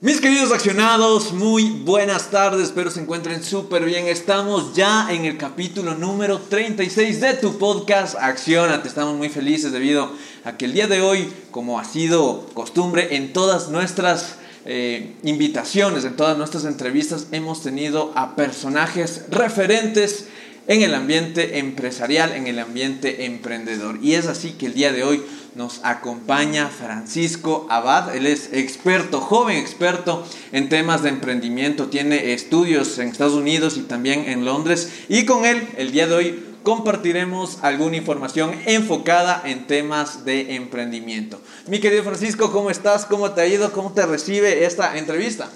Mis queridos accionados, muy buenas tardes, espero se encuentren súper bien. Estamos ya en el capítulo número 36 de tu podcast Accionate. Estamos muy felices debido a que el día de hoy, como ha sido costumbre en todas nuestras eh, invitaciones, en todas nuestras entrevistas, hemos tenido a personajes referentes en el ambiente empresarial, en el ambiente emprendedor. Y es así que el día de hoy nos acompaña Francisco Abad. Él es experto, joven experto en temas de emprendimiento. Tiene estudios en Estados Unidos y también en Londres. Y con él, el día de hoy, compartiremos alguna información enfocada en temas de emprendimiento. Mi querido Francisco, ¿cómo estás? ¿Cómo te ha ido? ¿Cómo te recibe esta entrevista?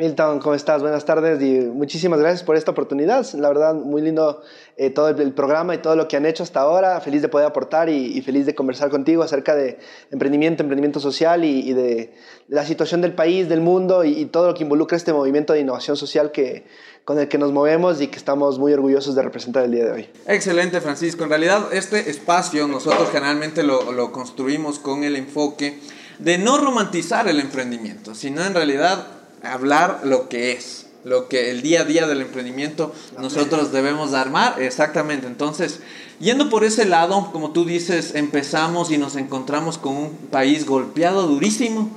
Milton, ¿cómo estás? Buenas tardes y muchísimas gracias por esta oportunidad. La verdad, muy lindo eh, todo el, programa y todo lo que han hecho hasta ahora. Feliz de poder aportar y, feliz de conversar contigo acerca de emprendimiento, emprendimiento social y, de la situación del país, del mundo y, todo lo que involucra este movimiento de innovación social que, con el que nos movemos y que estamos muy orgullosos de representar el día de hoy. Excelente, Francisco. En realidad, este espacio nosotros generalmente lo, lo construimos con el enfoque de no romantizar el emprendimiento, sino en realidad hablar lo que es, lo que el día a día del emprendimiento nosotros debemos armar, exactamente. Entonces, yendo por ese lado, como tú dices, empezamos y nos encontramos con un país golpeado durísimo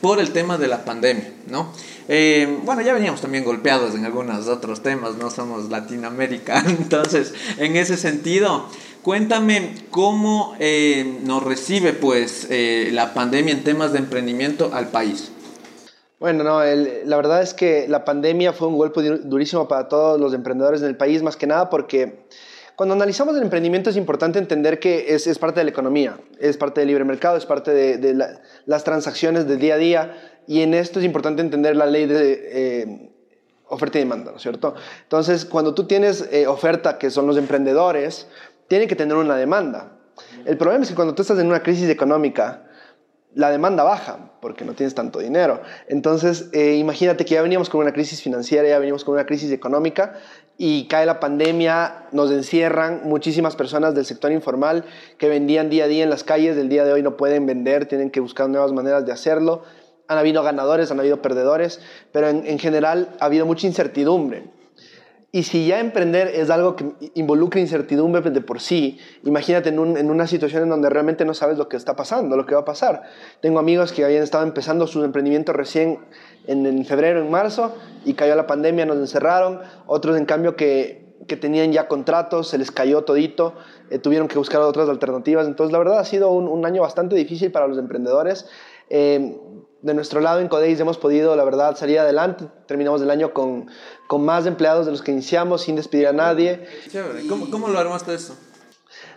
por el tema de la pandemia, ¿no? Eh, bueno, ya veníamos también golpeados en algunos otros temas, no somos Latinoamérica, entonces, en ese sentido, cuéntame cómo eh, nos recibe pues eh, la pandemia en temas de emprendimiento al país. Bueno, no, la verdad es que la pandemia fue un golpe durísimo para todos los emprendedores en el país, más que nada porque cuando analizamos el emprendimiento es importante entender que es, parte de la economía, es parte del libre mercado, es parte de, las transacciones del día a día y en esto es importante entender la ley de eh, oferta y demanda, ¿no es cierto? Entonces, cuando tú tienes eh, oferta, que son los emprendedores, tienen que tener una demanda. El problema es que cuando tú estás en una crisis económica, la demanda baja porque no tienes tanto dinero. Entonces, eh, imagínate que ya veníamos con una crisis financiera, ya veníamos con una crisis económica y cae la pandemia, nos encierran muchísimas personas del sector informal que vendían día a día en las calles, del día de hoy no pueden vender, tienen que buscar nuevas maneras de hacerlo. Han habido ganadores, han habido perdedores, pero en general ha habido mucha incertidumbre. Y si ya emprender es algo que involucra incertidumbre de por sí, imagínate en, una situación en donde realmente no sabes lo que está pasando, lo que va a pasar. Tengo amigos que habían estado empezando su emprendimiento recién en, febrero, en marzo, y cayó la pandemia, nos encerraron. Otros, en cambio, que, tenían ya contratos, se les cayó todito, eh, tuvieron que buscar otras alternativas. Entonces, la verdad ha sido un, año bastante difícil para los emprendedores. Eh, de nuestro lado en Codeis hemos podido, la verdad, salir adelante. Terminamos el año con, con más empleados de los que iniciamos, sin despedir a nadie. ¿Cómo, ¿Cómo, lo armaste eso?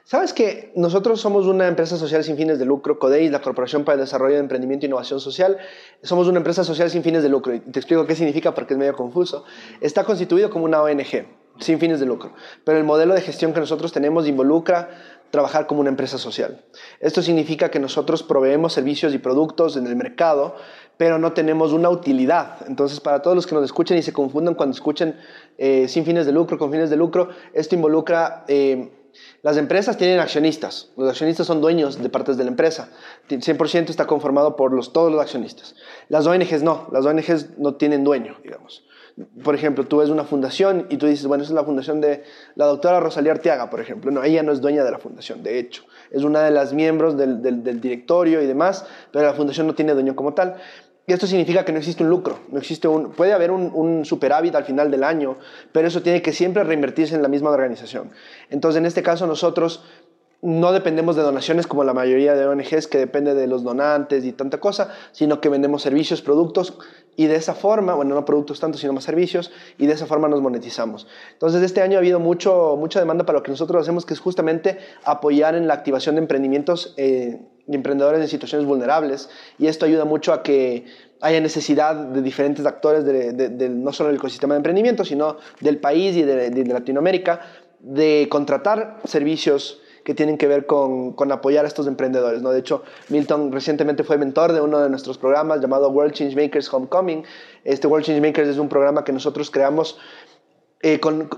Sabes que nosotros somos una empresa social sin fines de lucro, CODEIS, la Corporación para el Desarrollo de Emprendimiento e Innovación Social. Somos una empresa social sin fines de lucro. Y te explico qué significa porque es medio confuso. Está constituido como una ONG, sin fines de lucro. Pero el modelo de gestión que nosotros tenemos involucra trabajar como una empresa social. Esto significa que nosotros proveemos servicios y productos en el mercado, pero no tenemos una utilidad. Entonces, para todos los que nos escuchen y se confundan cuando escuchen eh, sin fines de lucro, con fines de lucro, esto involucra... Eh, las empresas tienen accionistas. Los accionistas son dueños de partes de la empresa. 100% está conformado por los, todos los accionistas. Las ONGs no. Las ONGs no tienen dueño, digamos por ejemplo, tú ves una fundación y tú dices, bueno, esa es la fundación de la doctora Rosalía Arteaga, por ejemplo. No, ella no es dueña de la fundación, de hecho. Es una de las miembros del, directorio y demás, pero la fundación no tiene dueño como tal. Y esto significa que no existe un lucro, no existe un, puede haber un, un, superávit al final del año, pero eso tiene que siempre reinvertirse en la misma organización. Entonces, en este caso, nosotros no dependemos de donaciones como la mayoría de ONGs que depende de los donantes y tanta cosa, sino que vendemos servicios, productos y de esa forma, bueno, no productos tanto, sino más servicios y de esa forma nos monetizamos. Entonces este año ha habido mucho, mucha demanda para lo que nosotros hacemos, que es justamente apoyar en la activación de emprendimientos eh, y emprendedores en situaciones vulnerables y esto ayuda mucho a que haya necesidad de diferentes actores, de, no solo del ecosistema de emprendimiento, sino del país y de, de Latinoamérica, de contratar servicios que tienen que ver con, con, apoyar a estos emprendedores. ¿no? De hecho, Milton recientemente fue mentor de uno de nuestros programas llamado World Change Makers Homecoming. Este World Change Makers es un programa que nosotros creamos eh, con,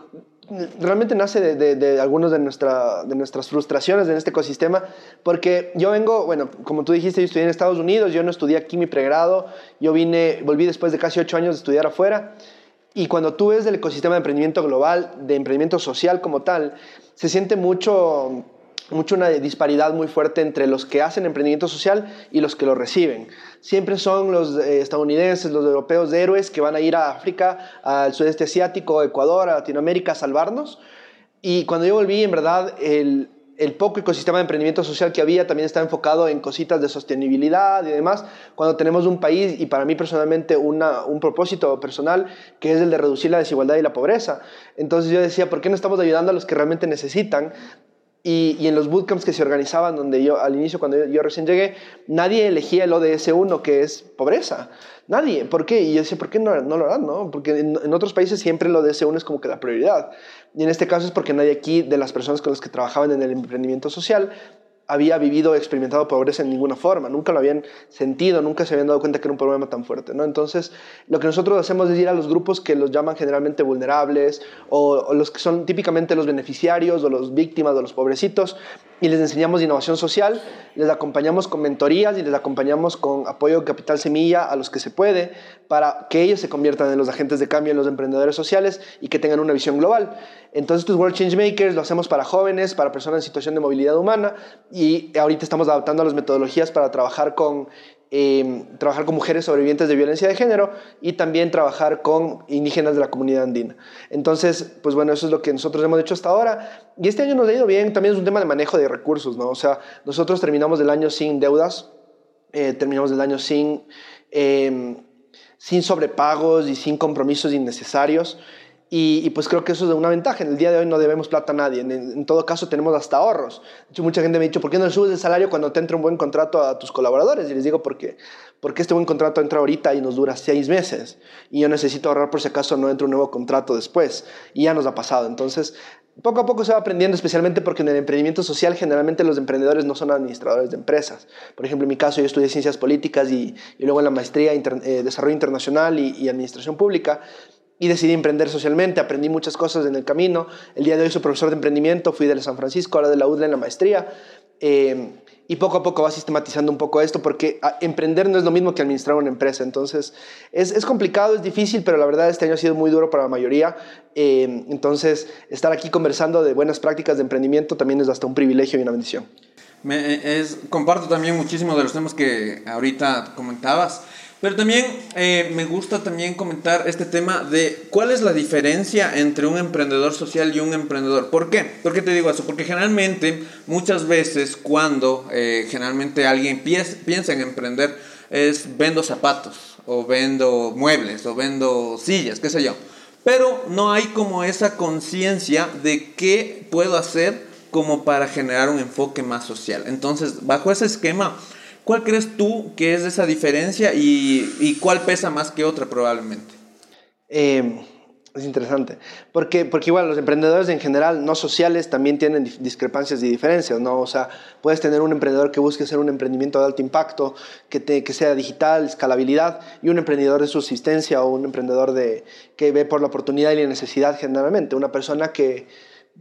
realmente nace de, de, de algunas de, nuestra, de nuestras frustraciones en este ecosistema, porque yo vengo, bueno, como tú dijiste, yo estudié en Estados Unidos, yo no estudié aquí mi pregrado, yo vine, volví después de casi ocho años de estudiar afuera, y cuando tú ves del ecosistema de emprendimiento global, de emprendimiento social como tal, se siente mucho mucho una disparidad muy fuerte entre los que hacen emprendimiento social y los que lo reciben. Siempre son los eh, estadounidenses, los europeos de héroes que van a ir a África, al sudeste asiático, Ecuador, a Latinoamérica a salvarnos. Y cuando yo volví, en verdad, el, el poco ecosistema de emprendimiento social que había también está enfocado en cositas de sostenibilidad y demás, cuando tenemos un país y para mí personalmente una, un propósito personal que es el de reducir la desigualdad y la pobreza. Entonces yo decía, ¿por qué no estamos ayudando a los que realmente necesitan? Y, en los bootcamps que se organizaban, donde yo al inicio, cuando yo, recién llegué, nadie elegía el ODS 1, que es pobreza. Nadie. ¿Por qué? Y yo decía, ¿por qué no, lo harán? No? Porque en, en, otros países siempre el ODS 1 es como que la prioridad. Y en este caso es porque nadie aquí, de las personas con las que trabajaban en el emprendimiento social, había vivido experimentado pobreza en ninguna forma, nunca lo habían sentido, nunca se habían dado cuenta que era un problema tan fuerte. ¿no? Entonces, lo que nosotros hacemos es ir a los grupos que los llaman generalmente vulnerables o, o los que son típicamente los beneficiarios o los víctimas o los pobrecitos y les enseñamos innovación social, les acompañamos con mentorías y les acompañamos con apoyo de capital semilla a los que se puede para que ellos se conviertan en los agentes de cambio, en los emprendedores sociales y que tengan una visión global. Entonces, estos World Changemakers lo hacemos para jóvenes, para personas en situación de movilidad humana y ahorita estamos adaptando las metodologías para trabajar con eh, trabajar con mujeres sobrevivientes de violencia de género y también trabajar con indígenas de la comunidad andina. Entonces, pues bueno, eso es lo que nosotros hemos hecho hasta ahora. Y este año nos ha ido bien, también es un tema de manejo de recursos, ¿no? O sea, nosotros terminamos del año sin deudas, eh, terminamos del año sin, eh, sin sobrepagos y sin compromisos innecesarios. Y, y, pues creo que eso es una ventaja. En el día de hoy no debemos plata a nadie. En, en, todo caso, tenemos hasta ahorros. De hecho, mucha gente me ha dicho, ¿por qué no subes el salario cuando te entra un buen contrato a tus colaboradores? Y les digo, porque, porque este buen contrato entra ahorita y nos dura seis meses. Y yo necesito ahorrar por si acaso no entra un nuevo contrato después. Y ya nos ha pasado. Entonces, poco a poco se va aprendiendo, especialmente porque en el emprendimiento social generalmente los emprendedores no son administradores de empresas. Por ejemplo, en mi caso yo estudié ciencias políticas y, y luego en la maestría inter, eh, desarrollo internacional y, y administración pública y decidí emprender socialmente, aprendí muchas cosas en el camino. El día de hoy soy profesor de emprendimiento, fui de San Francisco, ahora de la UDLA en la maestría. Eh, y poco a poco va sistematizando un poco esto, porque emprender no es lo mismo que administrar una empresa. Entonces, es, es complicado, es difícil, pero la verdad este año ha sido muy duro para la mayoría. Eh, entonces, estar aquí conversando de buenas prácticas de emprendimiento también es hasta un privilegio y una bendición. Me, es, comparto también muchísimo de los temas que ahorita comentabas. Pero también eh, me gusta también comentar este tema de cuál es la diferencia entre un emprendedor social y un emprendedor. ¿Por qué? ¿Por qué te digo eso? Porque generalmente, muchas veces cuando eh, generalmente alguien piensa en emprender es vendo zapatos o vendo muebles o vendo sillas, qué sé yo. Pero no hay como esa conciencia de qué puedo hacer como para generar un enfoque más social. Entonces, bajo ese esquema, ¿Cuál crees tú que es esa diferencia y, y cuál pesa más que otra probablemente? Eh, es interesante, porque, porque igual los emprendedores en general no sociales también tienen discrepancias y diferencias, ¿no? O sea, puedes tener un emprendedor que busque hacer un emprendimiento de alto impacto, que, te, que sea digital, escalabilidad, y un emprendedor de subsistencia o un emprendedor de, que ve por la oportunidad y la necesidad generalmente. Una persona que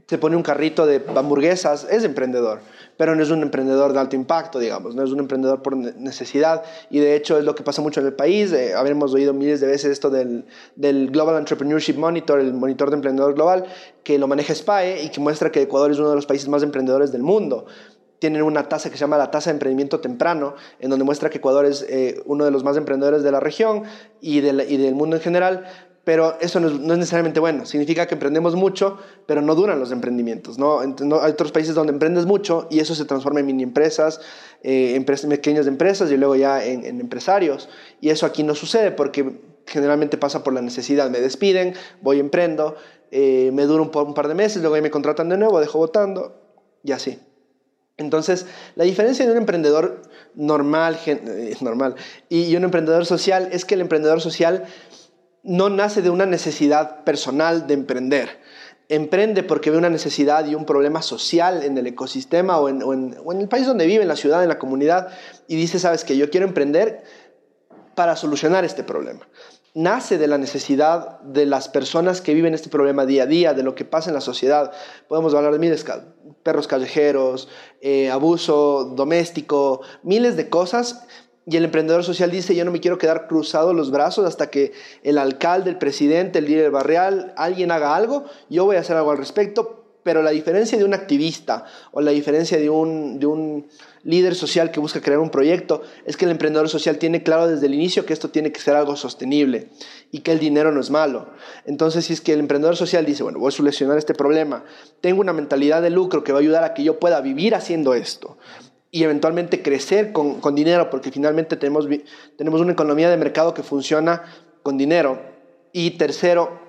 se pone un carrito de hamburguesas es emprendedor pero no es un emprendedor de alto impacto, digamos, no es un emprendedor por necesidad. Y de hecho es lo que pasa mucho en el país. Eh, oído miles de veces esto del, del, Global Entrepreneurship Monitor, el monitor de emprendedor global, que lo maneja SPAE y que muestra que Ecuador es uno de los países más emprendedores del mundo tienen una tasa que se llama la tasa de emprendimiento temprano, en donde muestra que Ecuador es eh, uno de los más emprendedores de la región y, de y del mundo en general, pero eso no es, necesariamente bueno. Significa que emprendemos mucho, pero no duran los emprendimientos. ¿no? hay otros países donde emprendes mucho y eso se transforma en mini empresas, eh, empresas pequeñas empresas y luego ya en, en, empresarios. Y eso aquí no sucede porque generalmente pasa por la necesidad. Me despiden, voy, emprendo, eh, me dura un, par de meses, luego ya me contratan de nuevo, dejo votando y así. Entonces, la diferencia de un emprendedor normal, eh, normal y un emprendedor social es que el emprendedor social no nace de una necesidad personal de emprender. Emprende porque ve una necesidad y un problema social en el ecosistema o en, el país donde vive, en la ciudad, en la comunidad, y dice, sabes que yo quiero emprender para solucionar este problema. nace de la necesidad de las personas que viven este problema día a día, de lo que pasa en la sociedad. Podemos hablar de miles, perros callejeros, eh, abuso doméstico, miles de cosas. Y el emprendedor social dice, yo no me quiero quedar cruzado los brazos hasta que el alcalde, el presidente, el líder barrial, alguien haga algo, yo voy a hacer algo al respecto, pero la diferencia de un activista o la diferencia de un, de un líder social que busca crear un proyecto es que el emprendedor social tiene claro desde el inicio que esto tiene que ser algo sostenible y que el dinero no es malo. Entonces, si es que el emprendedor social dice, bueno, voy a solucionar este problema, tengo una mentalidad de lucro que va a ayudar a que yo pueda vivir haciendo esto y eventualmente crecer con, con dinero, porque finalmente tenemos, tenemos una economía de mercado que funciona con dinero. Y tercero,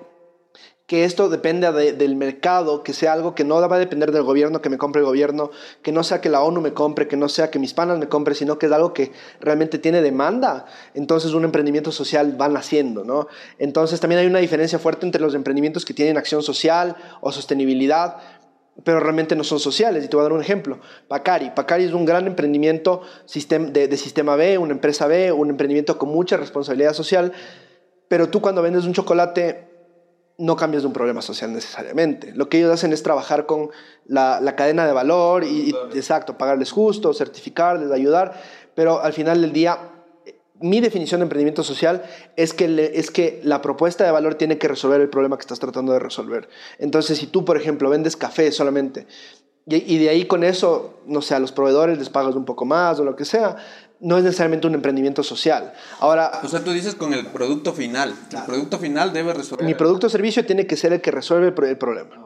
que esto dependa del mercado, que sea algo que no va a depender del gobierno, que me compre el gobierno, que no sea que la ONU me compre, que no sea que mis panas me compre, sino que es algo que realmente tiene demanda. Entonces un emprendimiento social va naciendo, ¿no? Entonces también hay una diferencia fuerte entre los emprendimientos que tienen acción social o sostenibilidad, pero realmente no son sociales. Y te voy a dar un ejemplo. Pacari. Pacari es un gran emprendimiento de, de sistema B, una empresa B, un emprendimiento con mucha responsabilidad social, pero tú cuando vendes un chocolate no cambias de un problema social necesariamente. Lo que ellos hacen es trabajar con la, cadena de valor y, exacto, pagarles justo, certificarles, ayudar, pero al final del día, mi definición de emprendimiento social es que, es que la propuesta de valor tiene que resolver el problema que estás tratando de resolver. Entonces, si tú, por ejemplo, vendes café solamente y, y de ahí con eso, no sé, a los proveedores les pagas un poco más o lo que sea, no es necesariamente un emprendimiento social. Ahora, o sea, tú dices con el producto final. El producto final debe resolver. Mi producto o servicio tiene que ser el que resuelve el, problema.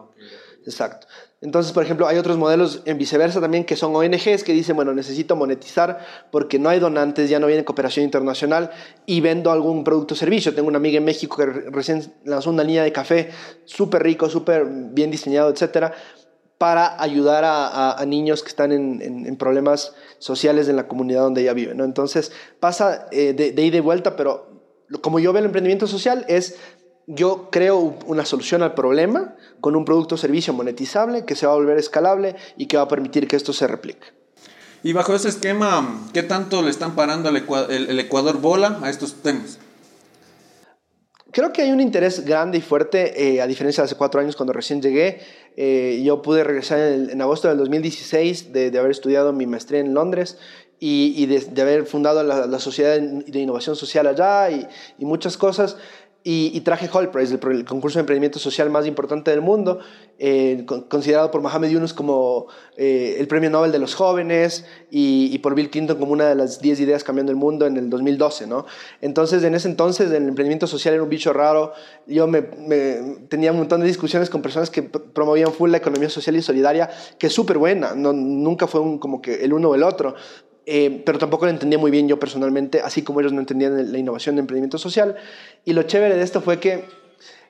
Exacto. Entonces, por ejemplo, hay otros modelos en viceversa también que son ONGs que dicen, bueno, necesito monetizar porque no hay donantes, ya no viene cooperación internacional y vendo algún producto o servicio. Tengo una amiga en México que recién lanzó una línea de café súper rico, súper bien diseñado, etcétera para ayudar a, niños que están en, problemas sociales en la comunidad donde ella vive. ¿no? Entonces pasa eh, de, de ida y vuelta, pero como yo veo el emprendimiento social es yo creo una solución al problema con un producto o servicio monetizable que se va a volver escalable y que va a permitir que esto se replique. Y bajo ese esquema, ¿qué tanto le están parando el, el Ecuador bola a estos temas? Creo que hay un interés grande y fuerte, eh, a diferencia de hace cuatro años cuando recién llegué. Eh, yo pude regresar en, agosto del 2016 de, de, haber estudiado mi maestría en Londres y, y de, haber fundado la, la, Sociedad de Innovación Social allá y, y muchas cosas. Y, traje Hall Prize, el, concurso de emprendimiento social más importante del mundo, eh, considerado por Mohamed Yunus como eh, el premio Nobel de los jóvenes y, por Bill Clinton como una de las 10 ideas cambiando el mundo en el 2012. ¿no? Entonces, en ese entonces, el emprendimiento social era un bicho raro. Yo me, tenía un montón de discusiones con personas que promovían full la economía social y solidaria, que es súper buena, no, nunca fue un, como que el uno o el otro. Eh, pero tampoco lo entendía muy bien yo personalmente, así como ellos no entendían la innovación de emprendimiento social. Y lo chévere de esto fue que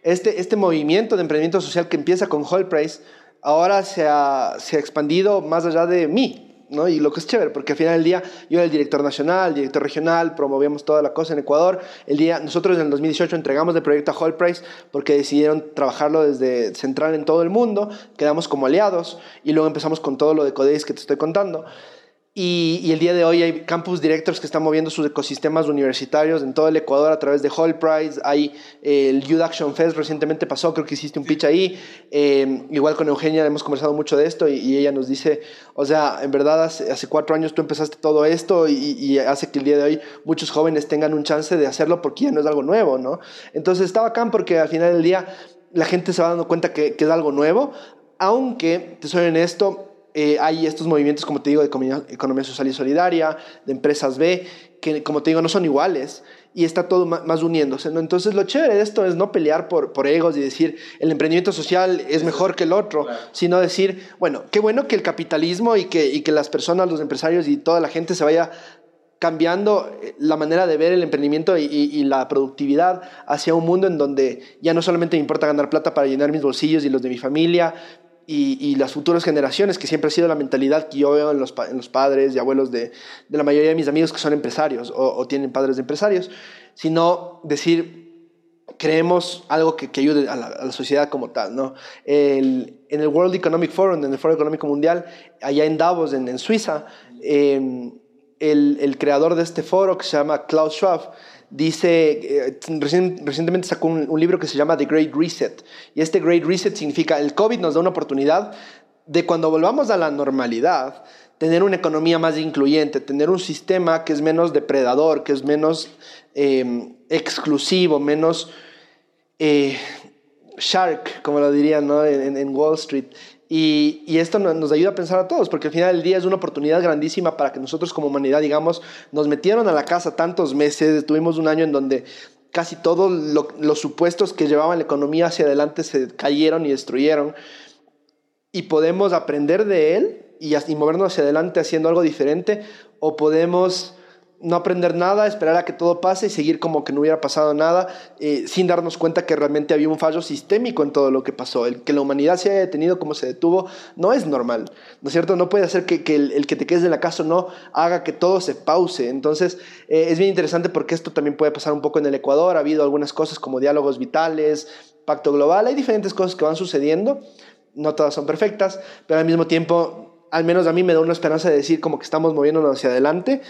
este, este movimiento de emprendimiento social que empieza con Hall Price, ahora se ha, se ha expandido más allá de mí. ¿no? Y lo que es chévere, porque al final del día yo era el director nacional, director regional, promovíamos toda la cosa en Ecuador. El día, nosotros en el 2018 entregamos el proyecto a Hall Price porque decidieron trabajarlo desde central en todo el mundo, quedamos como aliados y luego empezamos con todo lo de Codeis que te estoy contando. Y, el día de hoy hay campus directors que están moviendo sus ecosistemas universitarios en todo el Ecuador a través de Hall Prize. Hay eh, el Youth Action Fest recientemente pasó, creo que hiciste un pitch ahí. Eh, igual con Eugenia hemos conversado mucho de esto y, ella nos dice, o sea, en verdad hace, hace, cuatro años tú empezaste todo esto y, y, hace que el día de hoy muchos jóvenes tengan un chance de hacerlo porque ya no es algo nuevo, ¿no? Entonces estaba acá porque al final del día la gente se va dando cuenta que, que es algo nuevo, aunque, te soy honesto, eh, hay estos movimientos, como te digo, de economía, social y solidaria, de empresas B, que como te digo, no son iguales y está todo más uniéndose. ¿no? Entonces lo chévere de esto es no pelear por, por egos y decir el emprendimiento social es mejor que el otro, sino decir, bueno, qué bueno que el capitalismo y que, y que las personas, los empresarios y toda la gente se vaya cambiando eh, la manera de ver el emprendimiento y, y, la productividad hacia un mundo en donde ya no solamente me importa ganar plata para llenar mis bolsillos y los de mi familia, y, las futuras generaciones, que siempre ha sido la mentalidad que yo veo en los, en los padres y abuelos de, de, la mayoría de mis amigos que son empresarios o, tienen padres de empresarios, sino decir, creemos algo que, que ayude a la, sociedad como tal. ¿no? en el World Economic Forum, en el Foro Económico Mundial, allá en Davos, en, en Suiza, em, el, el creador de este foro, que se llama Klaus Schwab, dice, eh, recientemente sacó un, un libro que se llama The Great Reset. Y este Great Reset significa, el COVID nos da una oportunidad de cuando volvamos a la normalidad, tener una economía más incluyente, tener un sistema que es menos depredador, que es menos eh, exclusivo, menos eh, shark, como lo dirían ¿no? en, en, Wall Street. Y, y, esto nos ayuda a pensar a todos, porque al final del día es una oportunidad grandísima para que nosotros como humanidad, digamos, nos metieron a la casa tantos meses, tuvimos un año en donde casi todos lo, los supuestos que llevaban la economía hacia adelante se cayeron y destruyeron, y podemos aprender de él y movernos hacia adelante haciendo algo diferente, o podemos no aprender nada, esperar a que todo pase y seguir como que no hubiera pasado nada, eh, sin darnos cuenta que realmente había un fallo sistémico en todo lo que pasó. El que la humanidad se haya detenido como se detuvo no es normal, ¿no es cierto? No puede hacer que, que el, que te quedes en la casa no haga que todo se pause. Entonces, eh, es bien interesante porque esto también puede pasar un poco en el Ecuador. Ha habido algunas cosas como diálogos vitales, pacto global, hay diferentes cosas que van sucediendo. No todas son perfectas, pero al mismo tiempo al menos a mí me da una esperanza de decir como que estamos moviéndonos hacia adelante,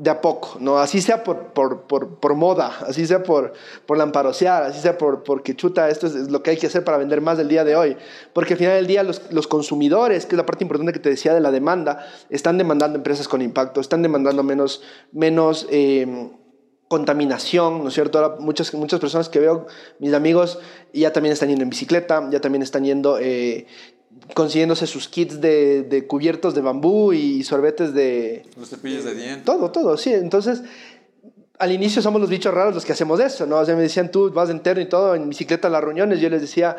de a poco, ¿no? Así sea por, por, por, moda, así sea por, por lamparosear, así sea por, porque chuta, esto es, es, lo que hay que hacer para vender más del día de hoy. Porque al final del día los, los, consumidores, que es la parte importante que te decía de la demanda, están demandando empresas con impacto, están demandando menos, menos eh, contaminación, ¿no es cierto? Ahora muchas, muchas personas que veo, mis amigos, ya también están yendo en bicicleta, ya también están yendo... Eh, consiguiéndose sus kits de, de, cubiertos de bambú y sorbetes de... Los cepillos de dientes. Todo, todo, sí. Entonces, al inicio somos los bichos raros los que hacemos eso, ¿no? O sea, me decían, tú vas entero y todo, en bicicleta a las reuniones, yo les decía,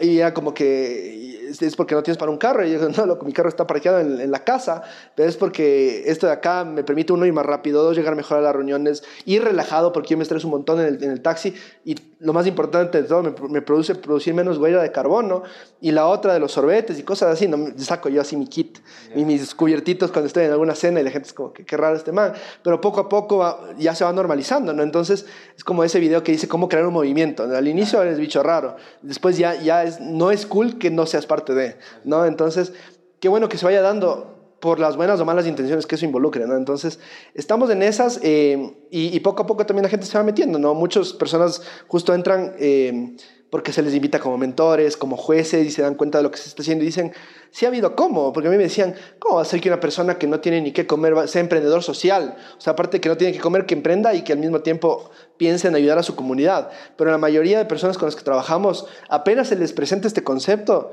y era como que es porque no tienes para un carro. Y yo no, loco, mi carro está parqueado en, en, la casa, pero es porque esto de acá me permite uno ir más rápido, dos, llegar mejor a las reuniones, ir relajado porque yo me estreso un montón en el, en el taxi y lo más importante de todo, me, me, produce producir menos huella de carbono. Y la otra de los sorbetes y cosas así, no saco yo así mi kit yeah. y mis cubiertitos cuando estoy en alguna cena y la gente es como que qué raro este man. Pero poco a poco va, ya se va normalizando, ¿no? Entonces es como ese video que dice cómo crear un movimiento. Al inicio eres bicho raro, después ya, ya es, no es cool que no seas parte de, ¿no? Entonces, qué bueno que se vaya dando por las buenas o malas intenciones que eso involucre, ¿no? Entonces, estamos en esas eh, y, poco a poco también la gente se va metiendo, ¿no? Muchas personas justo entran eh, porque se les invita como mentores, como jueces y se dan cuenta de lo que se está haciendo y dicen, sí ha habido cómo, porque a mí me decían, ¿cómo va a ser que una persona que no tiene ni qué comer sea emprendedor social? O sea, aparte que no tiene que comer, que emprenda y que al mismo tiempo piense en ayudar a su comunidad. Pero la mayoría de personas con las que trabajamos, apenas se les presenta este concepto,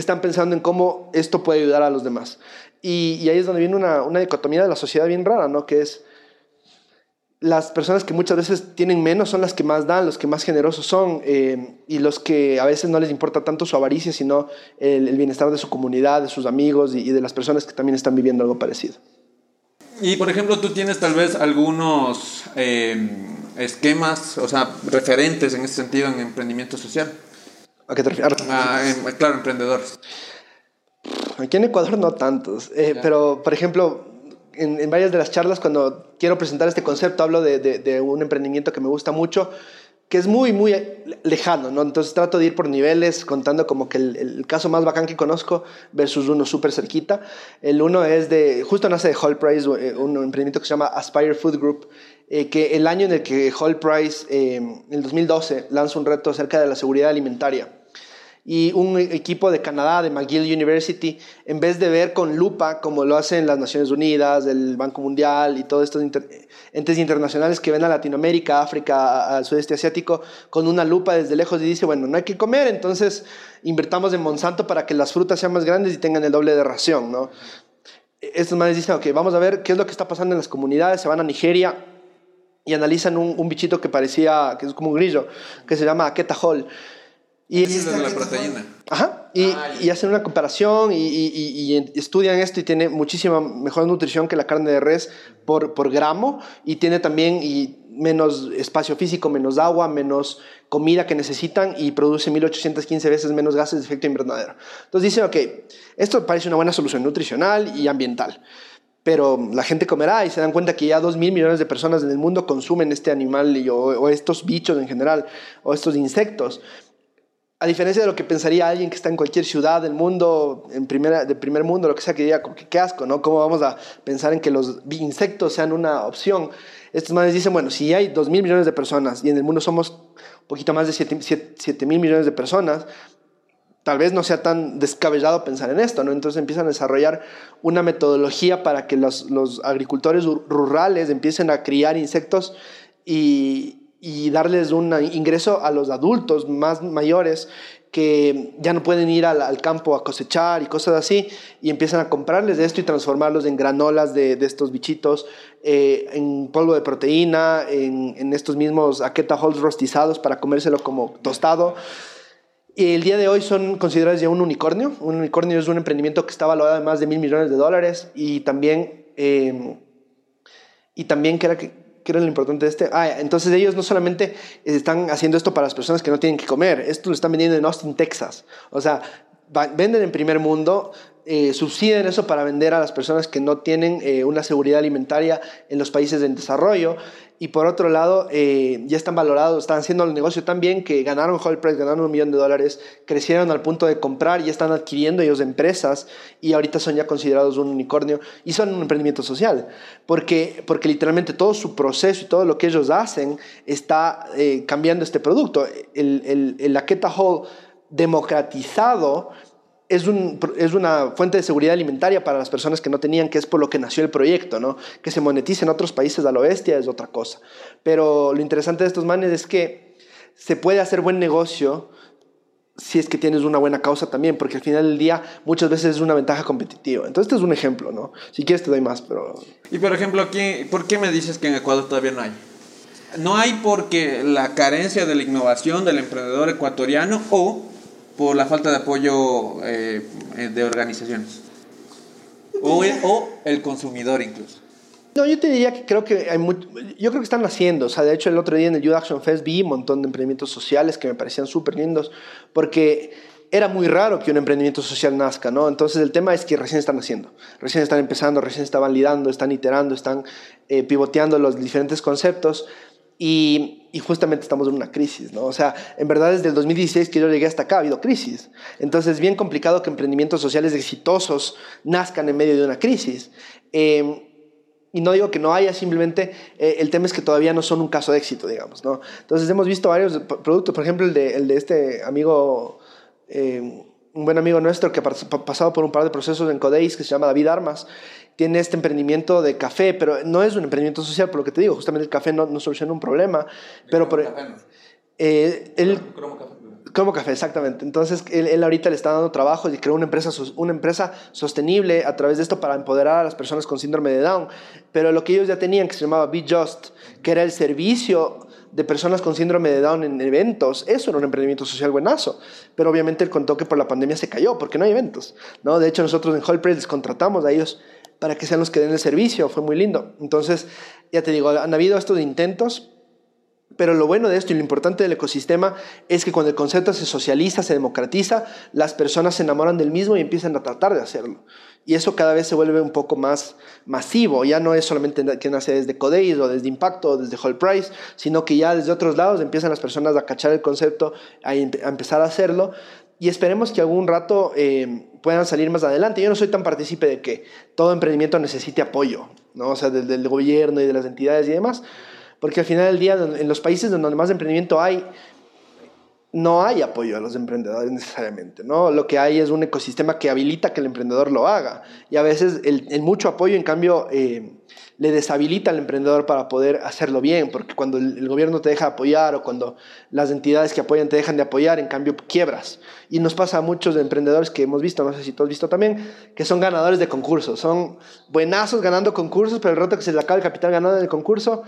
están pensando en cómo esto puede ayudar a los demás. Y, ahí es donde viene una, una, dicotomía de la sociedad bien rara, ¿no? Que es las personas que muchas veces tienen menos son las que más dan, los que más generosos son, eh, y los que a veces no les importa tanto su avaricia, sino el, bienestar de su comunidad, de sus amigos y, y, de las personas que también están viviendo algo parecido. Y por ejemplo, tú tienes tal vez algunos eh, esquemas, o sea, referentes en ese sentido en emprendimiento social. ¿A qué te refieres? Ah, eh, claro, emprendedores. Aquí en Ecuador no tantos, eh, pero por ejemplo, en, en, varias de las charlas cuando quiero presentar este concepto hablo de, de, de, un emprendimiento que me gusta mucho, que es muy, muy lejano, ¿no? Entonces trato de ir por niveles contando como que el, el caso más bacán que conozco versus uno súper cerquita. El uno es de, justo nace de Hall Price, eh, un emprendimiento que se llama Aspire Food Group, eh, que el año en el que Hall Price, eh, en el 2012, lanza un reto acerca de la seguridad alimentaria y un equipo de Canadá, de McGill University, en vez de ver con lupa, como lo hacen las Naciones Unidas, el Banco Mundial y todos estos inter entes internacionales que ven a Latinoamérica, África, al sudeste asiático, con una lupa desde lejos y dice, bueno, no hay que comer, entonces invertamos en Monsanto para que las frutas sean más grandes y tengan el doble de ración, ¿no? Estos manes dicen, ok, vamos a ver qué es lo que está pasando en las comunidades, se van a Nigeria y analizan un, un bichito que parecía, que es como un grillo, que se llama Aketa Hall y es de la proteína. Ajá. Y, ah, y, hacen una comparación y, y, y, estudian esto y tiene muchísima mejor nutrición que la carne de res por, por gramo y tiene también y menos espacio físico, menos agua, menos comida que necesitan y produce 1815 veces menos gases de efecto invernadero. Entonces dicen, ok, esto parece una buena solución nutricional y ambiental pero la gente comerá y se dan cuenta que ya dos mil millones de personas en el mundo consumen este animal y, o, estos bichos en general, o estos insectos a diferencia de lo que pensaría alguien que está en cualquier ciudad del mundo, en primera, de primer mundo, lo que sea, que diga, qué asco, ¿no? ¿Cómo vamos a pensar en que los insectos sean una opción? estos manes dicen, bueno, si hay 2 mil millones de personas y en el mundo somos un poquito más de 7 mil millones de personas, tal vez no sea tan descabellado pensar en esto, ¿no? Entonces empiezan a desarrollar una metodología para que los, los agricultores rurales empiecen a criar insectos y, y darles un ingreso a los adultos más mayores que ya no pueden ir al, campo a cosechar y cosas así, y empiezan a comprarles de esto y transformarlos en granolas de, de estos bichitos, eh, en polvo de proteína, en, en estos mismos aqueta holes rostizados para comérselo como tostado. El día de hoy son considerados ya un unicornio. Un unicornio es un emprendimiento que está valorado en más de mil millones de dólares y también, eh, y también que era que ¿Qué era lo importante de este? Ah, entonces ellos no solamente están haciendo esto para las personas que no tienen que comer, esto lo están vendiendo en Austin, Texas. O sea, venden en primer mundo, eh, subsiden eso para vender a las personas que no tienen eh, una seguridad alimentaria en los países en desarrollo. Y por otro lado, eh, ya están valorados, están haciendo el negocio tan bien que ganaron Whole Price, ganaron un millón de dólares, crecieron al punto de comprar y están adquiriendo ellos empresas y ahorita son ya considerados un unicornio y son un emprendimiento social. Porque, porque literalmente todo su proceso y todo lo que ellos hacen está eh, cambiando este producto. El, el, el Aketa Hall democratizado es, un, es, una fuente de seguridad alimentaria para las personas que no tenían, que es por lo que nació el proyecto, ¿no? Que se monetice en otros países al oeste es otra cosa. Pero lo interesante de estos manes es que se puede hacer buen negocio si es que tienes una buena causa también, porque al final del día muchas veces es una ventaja competitiva. Entonces este es un ejemplo, ¿no? Si quieres te doy más, pero... Y por ejemplo, aquí, ¿por qué me dices que en Ecuador todavía no hay? No hay porque la carencia de la innovación del emprendedor ecuatoriano o por la falta de apoyo eh, de organizaciones. O, o, el consumidor incluso. No, yo te diría que creo que hay mucho, yo creo que están haciendo, o sea, de hecho el otro día en el Youth Action Fest vi un montón de emprendimientos sociales que me parecían súper lindos, porque era muy raro que un emprendimiento social nazca, ¿no? Entonces el tema es que recién están haciendo, recién están empezando, recién están validando, están iterando, están eh, pivoteando los diferentes conceptos, y, y, justamente estamos en una crisis, ¿no? O sea, en verdad desde el 2016 que yo llegué hasta acá ha habido crisis. Entonces es bien complicado que emprendimientos sociales exitosos nazcan en medio de una crisis. Eh, y no digo que no haya, simplemente eh, el tema es que todavía no son un caso de éxito, digamos, ¿no? Entonces hemos visto varios productos, por ejemplo el de, el de este amigo, eh, un buen amigo nuestro que ha pasado por un par de procesos en Codeis que se llama David Armas, tiene este emprendimiento de café, pero no es un emprendimiento social, por lo que te digo, justamente el café no, no soluciona un problema. Pero por, café, no? eh, él, cromo café. Cromo café, exactamente. Entonces, él, él, ahorita le está dando trabajo y creó una empresa, una empresa sostenible a través de esto para empoderar a las personas con síndrome de Down. Pero lo que ellos ya tenían, que se llamaba Be Just, que era el servicio de personas con síndrome de Down en eventos, eso era un emprendimiento social buenazo. Pero obviamente él contó que por la pandemia se cayó, porque no hay eventos. ¿no? De hecho, nosotros en Hall les contratamos a ellos para que sean los que den el servicio. Fue muy lindo. Entonces, ya te digo, han habido estos intentos, pero lo bueno de esto y lo importante del ecosistema es que cuando el concepto se socializa, se democratiza, las personas se enamoran del mismo y empiezan a tratar de hacerlo. Y eso cada vez se vuelve un poco más masivo. Ya no es solamente que nace desde Codeis o desde Impacto o desde Whole Price, sino que ya desde otros lados empiezan las personas a cachar el concepto, a, empezar a hacerlo. Y esperemos que algún rato eh, puedan salir más adelante. Yo no soy tan partícipe de que todo emprendimiento necesite apoyo, ¿no? O sea, del, del gobierno y de las entidades y demás, porque al final del día, en los países donde más emprendimiento hay, no hay apoyo a los emprendedores necesariamente, ¿no? Lo que hay es un ecosistema que habilita que el emprendedor lo haga. Y a veces el, mucho apoyo, en cambio, eh, le deshabilita al emprendedor para poder hacerlo bien, porque cuando el, gobierno te deja apoyar o cuando las entidades que apoyan te dejan de apoyar, en cambio quiebras. Y nos pasa a muchos de emprendedores que hemos visto, no sé si tú has visto también, que son ganadores de concursos, son buenazos ganando concursos, pero el rato que se les acaba el capital ganado en el concurso,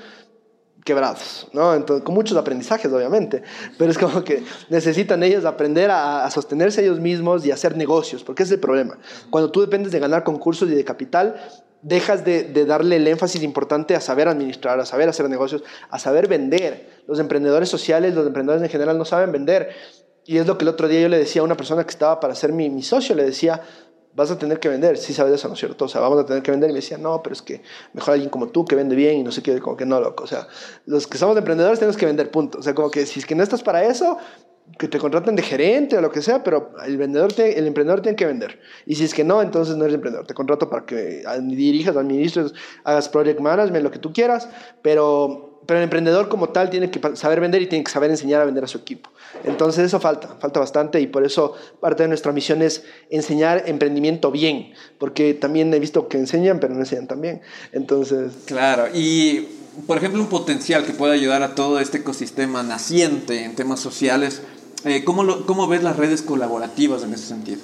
quebrados, ¿no? Entonces, con muchos aprendizajes, obviamente, pero es como que necesitan ellos aprender a, a, sostenerse ellos mismos y hacer negocios, porque es el problema. Cuando tú dependes de ganar concursos y de capital, dejas de, darle el énfasis importante a saber administrar, a saber hacer negocios, a saber vender. Los emprendedores sociales, los emprendedores en general no saben vender. Y es lo que el otro día yo le decía a una persona que estaba para ser mi, mi socio, le decía, vas a tener que vender, sí sabes eso, ¿no es cierto? O sea, vamos a tener que vender. Y me decía, no, pero es que mejor alguien como tú que vende bien y no sé qué, como que no, loco. O sea, los que somos emprendedores tenemos que vender, punto. O sea, como que si es que no estás para eso, que te contraten de gerente o lo que sea, pero el vendedor, el emprendedor tiene que vender. Y si es que no, entonces no eres emprendedor. Te contrato para que dirijas, administres, hagas project management, lo que tú quieras, pero, pero el emprendedor como tal tiene que saber vender y tiene que saber enseñar a vender a su equipo. Entonces eso falta, falta bastante y por eso parte de nuestra misión es enseñar emprendimiento bien, porque también he visto que enseñan, pero no enseñan tan bien. Entonces... Claro, y por ejemplo un potencial que puede ayudar a todo este ecosistema naciente en temas sociales eh, ¿cómo, lo, ¿Cómo ves las redes colaborativas en ese sentido?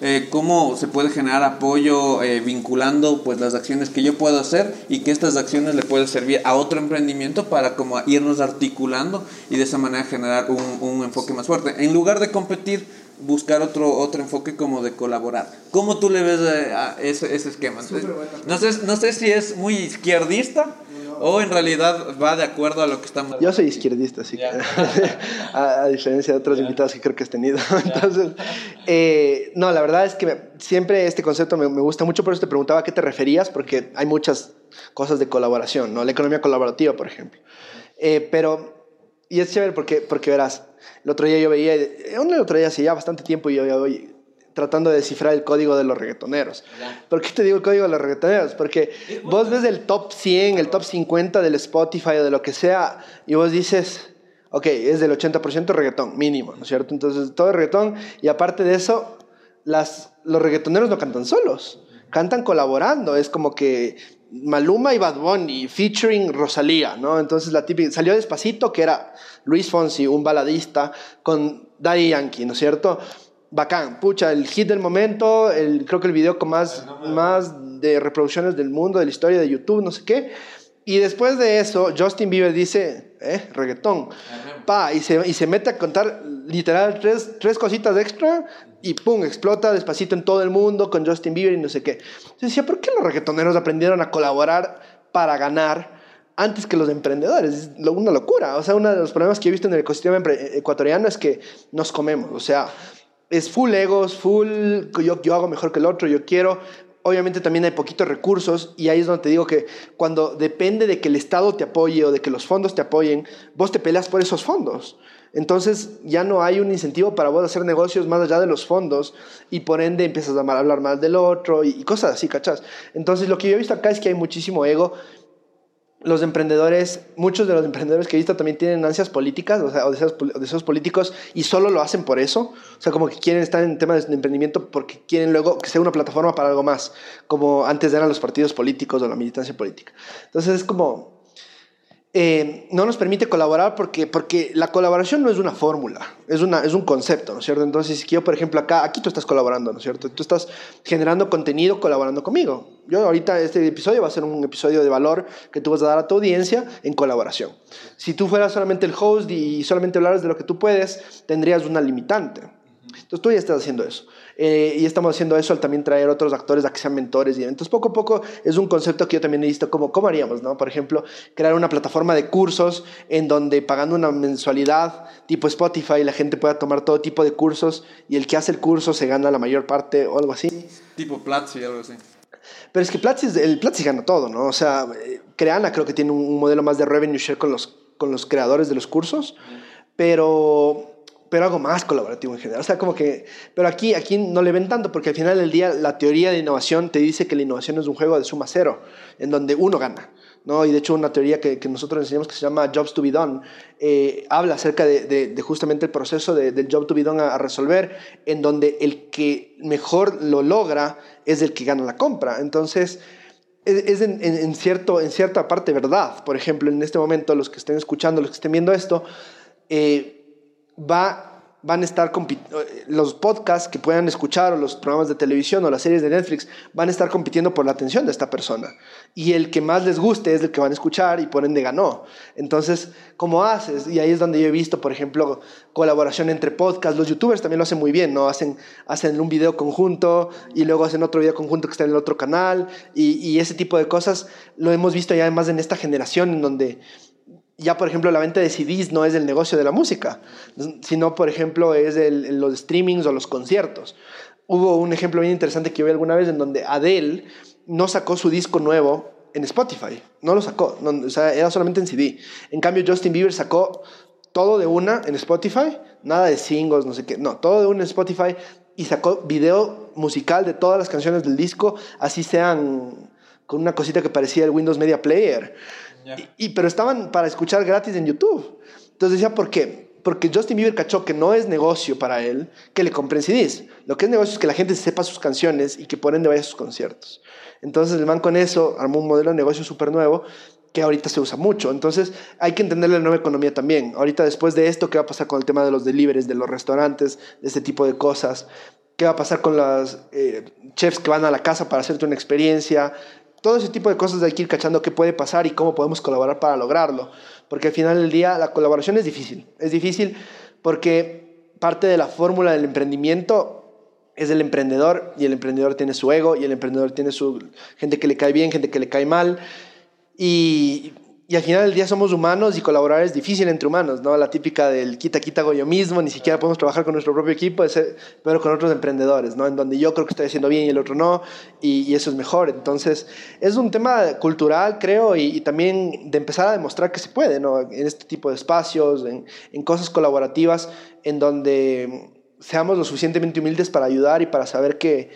Eh, ¿Cómo se puede generar apoyo eh, vinculando pues, las acciones que yo puedo hacer y que estas acciones le pueden servir a otro emprendimiento para como irnos articulando y de esa manera generar un, un enfoque más fuerte? En lugar de competir, buscar otro, otro enfoque como de colaborar. ¿Cómo tú le ves a ese, ese esquema? No sé, no sé si es muy izquierdista o en realidad va de acuerdo a lo que estamos... Yo soy izquierdista, así que, a, diferencia de otros invitados que creo que has tenido. Entonces, eh, no, la verdad es que siempre este concepto me, me, gusta mucho, por eso te preguntaba a qué te referías, porque hay muchas cosas de colaboración, ¿no? La economía colaborativa, por ejemplo. Eh, pero, y es chévere porque, porque verás, el otro día yo veía, el otro día hace ya bastante tiempo yo, yo, yo tratando de descifrar el código de los reggaetoneros. ¿Por qué te digo el código de los reggaetoneros? Porque vos ves el top 100, el top 50 del Spotify o de lo que sea, y vos dices, ok, es del 80% reggaetón, mínimo, ¿no es cierto? Entonces, todo es reggaetón, y aparte de eso, las, los reggaetoneros no cantan solos, cantan colaborando, es como que Maluma y Bad Bunny featuring Rosalía, ¿no? Entonces la típica salió despacito que era Luis Fonsi, un baladista con Daddy Yankee, ¿no es cierto? Bacán, pucha, el hit del momento, el, creo que el video con más, más de reproducciones del mundo, de la historia de YouTube, no sé qué. Y después de eso, Justin Bieber dice, eh, reggaetón. Pa, y se, y se mete a contar literal tres, tres cositas extra y pum, explota despacito en todo el mundo con Justin Bieber y no sé qué. Yo decía, ¿por qué los reggaetoneros aprendieron a colaborar para ganar? antes que los emprendedores. Es una locura. O sea, uno de los problemas que he visto en el ecosistema ecuatoriano es que nos comemos. O sea, es full egos, full yo, yo hago mejor que el otro, yo quiero. Obviamente también hay poquitos recursos y ahí es donde te digo que cuando depende de que el Estado te apoye o de que los fondos te apoyen, vos te peleas por esos fondos. Entonces ya no hay un incentivo para vos hacer negocios más allá de los fondos y por ende empiezas a hablar mal del otro y, y cosas así, ¿cachás? Entonces lo que yo he visto acá es que hay muchísimo ego los emprendedores, muchos de los emprendedores que he visto también tienen ansias políticas, o sea, o deseos, políticos, y solo lo hacen por eso. O sea, como que quieren estar en temas de emprendimiento porque quieren luego que sea una plataforma para algo más, como antes eran los partidos políticos o la militancia política. Entonces es como, eh, no nos permite colaborar porque, porque la colaboración no es una fórmula, es, una, es un concepto, ¿no es cierto? Entonces, si yo, por ejemplo, acá, aquí tú estás colaborando, ¿no es cierto? Tú estás generando contenido colaborando conmigo. Yo ahorita este episodio va a ser un episodio de valor que tú vas a dar a tu audiencia en colaboración. Si tú fueras solamente el host y solamente hablaras de lo que tú puedes, tendrías una limitante. Entonces tú ya estás haciendo eso. Eh, y estamos haciendo eso al también traer otros actores a que sean mentores y entonces poco a poco es un concepto que yo también he visto como cómo haríamos, ¿no? Por ejemplo, crear una plataforma de cursos en donde pagando una mensualidad tipo Spotify la gente pueda tomar todo tipo de cursos y el que hace el curso se gana la mayor parte o algo así. Tipo Platzi, algo así. Pero es que Platzi, el Platzi gana todo, ¿no? O sea, Creana creo que tiene un modelo más de revenue share con los, con los creadores de los cursos, pero pero algo más colaborativo en general. O sea, como que, pero aquí, aquí no le ven tanto, porque al final del día la teoría de innovación te dice que la innovación es un juego de suma cero, en donde uno gana. ¿no? Y de hecho una teoría que, que nosotros enseñamos que se llama Jobs to be Done, eh, habla acerca de, de, justamente el proceso de, del Job to be Done a, resolver, en donde el que mejor lo logra es el que gana la compra. Entonces, es, en, en, cierto, en cierta parte verdad. Por ejemplo, en este momento, los que estén escuchando, los que estén viendo esto, eh, va van a estar los podcasts que puedan escuchar o los programas de televisión o las series de Netflix van a estar compitiendo por la atención de esta persona. Y el que más les guste es el que van a escuchar y por ende ganó. Entonces cómo haces y ahí es donde yo he visto por ejemplo colaboración entre podcasts. Los youtubers también lo hacen muy bien no hacen hacen un video conjunto y luego hacen otro video conjunto que está en el otro canal y, y ese tipo de cosas lo hemos visto ya además en esta generación en donde ya, por ejemplo, la venta de CDs no es el negocio de la música, sino, por ejemplo, es el, los streamings o los conciertos. Hubo un ejemplo bien interesante que vi alguna vez en donde Adele no sacó su disco nuevo en Spotify, no lo sacó, o sea, era solamente en CD. En cambio, Justin Bieber sacó todo de una en Spotify, nada de singles, no sé qué, no, todo de un Spotify y sacó video musical de todas las canciones del disco, así sean con una cosita que parecía el Windows Media Player. Y, pero estaban para escuchar gratis en YouTube. Entonces decía, ¿por qué? Porque Justin Bieber cachó que no es negocio para él que le compren CDs. Lo que es negocio es que la gente sepa sus canciones y que por ende vaya a sus conciertos. Entonces el man con eso armó un modelo de negocio súper nuevo que ahorita se usa mucho. Entonces hay que entender la nueva economía también. Ahorita después de esto, ¿qué va a pasar con el tema de los deliveries, de los restaurantes, de este tipo de cosas? ¿Qué va a pasar con los eh, chefs que van a la casa para hacerte una experiencia? Todo ese tipo de cosas hay que ir cachando qué puede pasar y cómo podemos colaborar para lograrlo. Porque al final del día la colaboración es difícil. Es difícil porque parte de la fórmula del emprendimiento es el emprendedor y el emprendedor tiene su ego y el emprendedor tiene su gente que le cae bien, gente que le cae mal y, y al final del día somos humanos y colaborar es difícil entre humanos, ¿no? La típica del quita, quita, hago yo mismo, ni siquiera podemos trabajar con nuestro propio equipo, pero con otros emprendedores, ¿no? En donde yo creo que estoy haciendo bien y el otro no, y, y eso es mejor. Entonces, es un tema cultural, creo, y, y, también de empezar a demostrar que se puede, ¿no? En este tipo de espacios, en, en cosas colaborativas, en donde seamos lo suficientemente humildes para ayudar y para saber que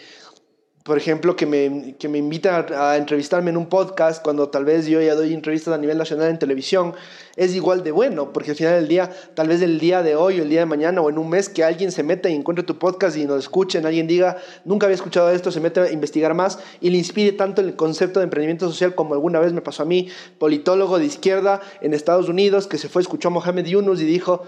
por ejemplo, que me, que me invitan a, entrevistarme en un podcast cuando tal vez yo ya doy entrevistas a nivel nacional en televisión, es igual de bueno, porque al final del día, tal vez el día de hoy o el día de mañana o en un mes que alguien se meta y encuentre tu podcast y nos escuchen, alguien diga, nunca había escuchado esto, se mete a investigar más y le inspire tanto el concepto de emprendimiento social como alguna vez me pasó a mí, politólogo de izquierda en Estados Unidos, que se fue, escuchó a Mohamed Yunus y dijo,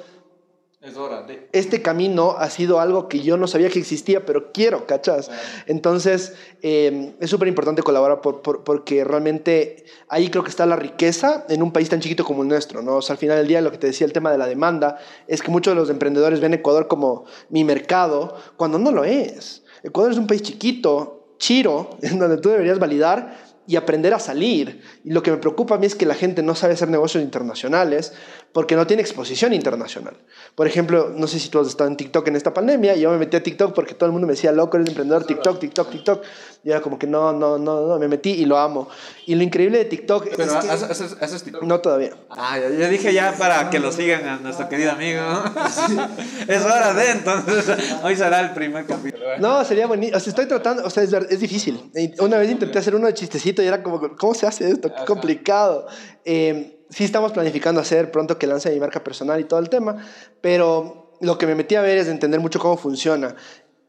es hora de... Este camino ha sido algo que yo no sabía que existía, pero quiero, ¿cachas? Entonces, eh, es súper importante colaborar por, por, porque realmente ahí creo que está la riqueza en un país tan chiquito como el nuestro, ¿no? O sea, al final del día, lo que te decía el tema de la demanda, es que muchos de los emprendedores ven Ecuador como mi mercado, cuando no lo es. Ecuador es un país chiquito, chiro, en donde tú deberías validar y aprender a salir. Y lo que me preocupa a mí es que la gente no sabe hacer negocios internacionales porque no tiene exposición internacional. Por ejemplo, no sé si tú has estado en TikTok en esta pandemia, y yo me metí a TikTok porque todo el mundo me decía, loco, eres emprendedor, TikTok, TikTok, TikTok. Y era como que no, no, no, no, me metí y lo amo. Y lo increíble de TikTok Pero es que... ¿haces, haces TikTok? No todavía. Ah, ya, yo dije ya para que lo sigan a nuestro querido amigo. es hora de, entonces, hoy será el primer capítulo. No, sería bonito. O sea, estoy tratando, o sea, es, es difícil. Una vez intenté hacer uno de chistecito y era como, ¿cómo se hace esto? Qué complicado. Eh, sí estamos planificando hacer pronto que lance mi marca personal y todo el tema, pero lo que me metí a ver es entender mucho cómo funciona.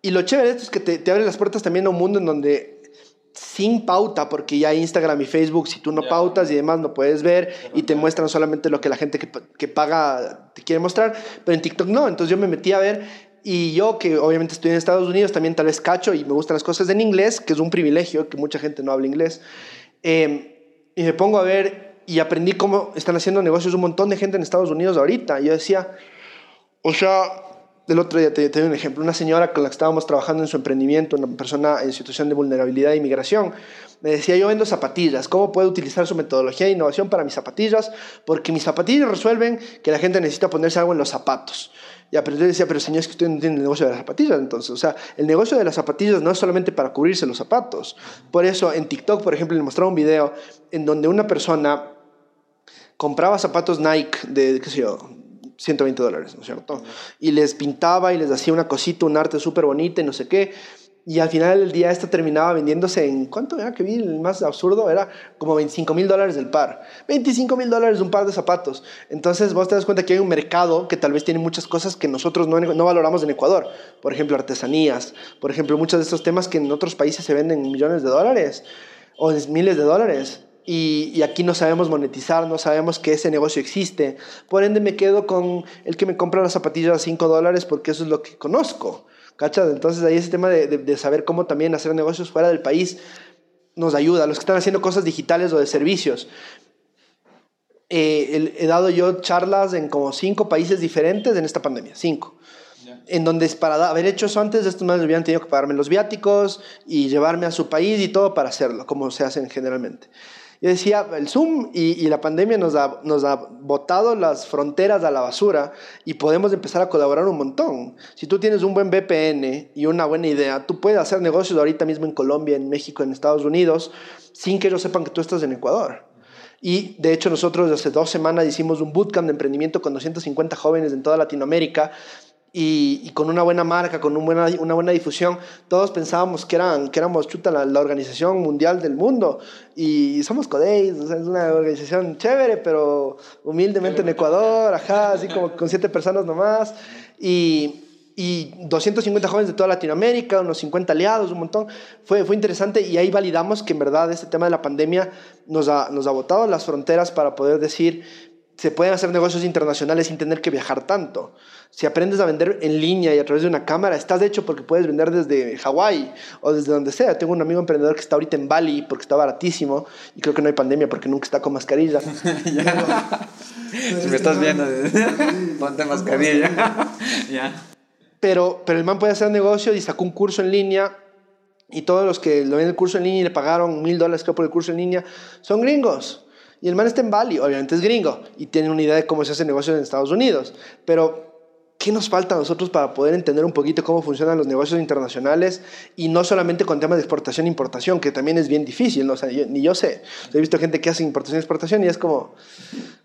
Y lo chévere de esto es que te, te abre las puertas también a un mundo en donde sin pauta, porque ya Instagram y Facebook, si tú no pautas y demás, no puedes ver y te muestran solamente lo que la gente que, que, paga te quiere mostrar, pero en TikTok no. Entonces yo me metí a ver y yo, que obviamente estoy en Estados Unidos, también tal vez cacho y me gustan las cosas en inglés, que es un privilegio, que mucha gente no habla inglés, eh, y me pongo a ver y aprendí cómo están haciendo negocios un montón de gente en Estados Unidos ahorita. Yo decía, o sea, el otro día te, te un ejemplo, una señora con la que estábamos trabajando en su emprendimiento, una persona en situación de vulnerabilidad e inmigración, me decía, yo vendo zapatillas, ¿cómo puedo utilizar su metodología de innovación para mis zapatillas? Porque mis zapatillas resuelven que la gente necesita ponerse algo en los zapatos. Ya, pero yo decía, pero señor, es que usted no tiene el negocio de las zapatillas, entonces, o sea, el negocio de las zapatillas no es solamente para cubrirse los zapatos. Por eso, en TikTok, por ejemplo, le mostraba un video en donde una persona compraba zapatos Nike de, qué sé yo, 120 dólares, ¿no es cierto? Y les pintaba y les hacía una cosita, un arte súper bonita y no sé qué. Y al final del día esta terminaba vendiéndose en, ¿cuánto era que vi? El más absurdo era como 25 mil dólares el par. 25 mil dólares un par de zapatos. Entonces vos te das cuenta que hay un mercado que tal vez tiene muchas cosas que nosotros no, no valoramos en Ecuador. Por ejemplo, artesanías. Por ejemplo, muchos de estos temas que en otros países se venden en millones de dólares o en miles de dólares y, y, aquí no sabemos monetizar, no sabemos que ese negocio existe. Por ende me quedo con el que me compra las zapatillas a 5 dólares porque eso es lo que conozco. ¿Cachas? Entonces ahí ese tema de, de, de, saber cómo también hacer negocios fuera del país nos ayuda. Los que están haciendo cosas digitales o de servicios. Eh, he dado yo charlas en como cinco países diferentes en esta pandemia. Cinco en donde para haber hecho eso antes, estos más hubieran tenido que pagarme los viáticos y llevarme a su país y todo para hacerlo, como se hacen generalmente. Yo decía, el Zoom y, y, la pandemia nos ha, nos ha botado las fronteras a la basura y podemos empezar a colaborar un montón. Si tú tienes un buen VPN y una buena idea, tú puedes hacer negocios ahorita mismo en Colombia, en México, en Estados Unidos, sin que ellos sepan que tú estás en Ecuador. Y de hecho nosotros hace dos semanas hicimos un bootcamp de emprendimiento con 250 jóvenes en toda Latinoamérica y, con una buena marca, con buena, una buena difusión, todos pensábamos que, eran, que éramos chuta la, organización mundial del mundo. Y somos Codeis, es una organización chévere, pero humildemente en Ecuador, ajá, así como con siete personas nomás. Y, y 250 jóvenes de toda Latinoamérica, unos 50 aliados, un montón. Fue, fue interesante y ahí validamos que en verdad este tema de la pandemia nos ha, nos ha botado las fronteras para poder decir, se pueden hacer negocios internacionales sin tener que viajar tanto. Si aprendes a vender en línea y a través de una cámara, estás hecho porque puedes vender desde Hawái o desde donde sea. Tengo un amigo emprendedor que está ahorita en Bali porque está baratísimo y creo que no hay pandemia porque nunca está con mascarilla. si me estás viendo, ponte mascarilla. Pero, pero el man puede hacer negocio y sacó un curso en línea y todos los que lo ven el curso en línea y le pagaron mil dólares por el curso en línea son gringos. Y el man está en Bali, obviamente es gringo y tiene una idea de cómo se hace negocio en Estados Unidos. Pero ¿qué nos falta a nosotros para poder entender un poquito cómo funcionan los negocios internacionales? Y no solamente con temas de exportación e importación, que también es bien difícil, ¿no? o sea, ni yo sé. He visto gente que hace importación y exportación y es como...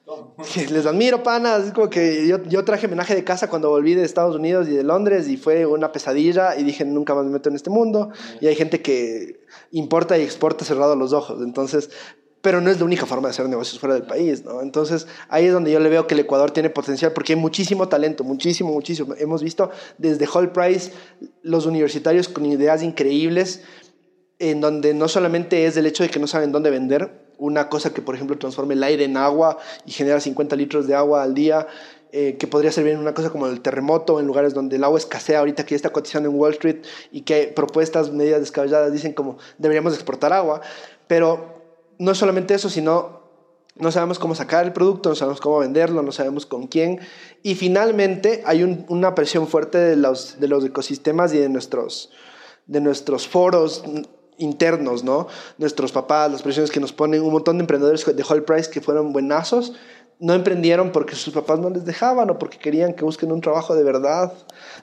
Les admiro, panas. Es como que yo, yo traje homenaje de casa cuando volví de Estados Unidos y de Londres y fue una pesadilla y dije, nunca más me meto en este mundo. Y hay gente que importa y exporta cerrado los ojos. Entonces, pero no es la única forma de hacer negocios fuera del país, ¿no? Entonces, ahí es donde yo le veo que el Ecuador tiene potencial porque hay muchísimo talento, muchísimo, muchísimo. Hemos visto desde Hall Price los universitarios con ideas increíbles, en donde no solamente es el hecho de que no saben dónde vender, una cosa que, por ejemplo, transforme el aire en agua y genera 50 litros de agua al día, eh, que podría ser bien una cosa como el terremoto en lugares donde el agua escasea ahorita que ya está cotizando en Wall Street y que propuestas medidas descabelladas dicen como deberíamos exportar agua, pero no solamente eso, sino no sabemos cómo sacar el producto, no sabemos cómo venderlo, no sabemos con quién. Y finalmente hay una presión fuerte de los, de los ecosistemas y de nuestros, de nuestros foros internos, ¿no? Nuestros papás, las presiones que nos ponen, un montón de emprendedores de Whole Price que fueron buenazos, no emprendieron porque sus papás no les dejaban o porque querían que busquen un trabajo de verdad,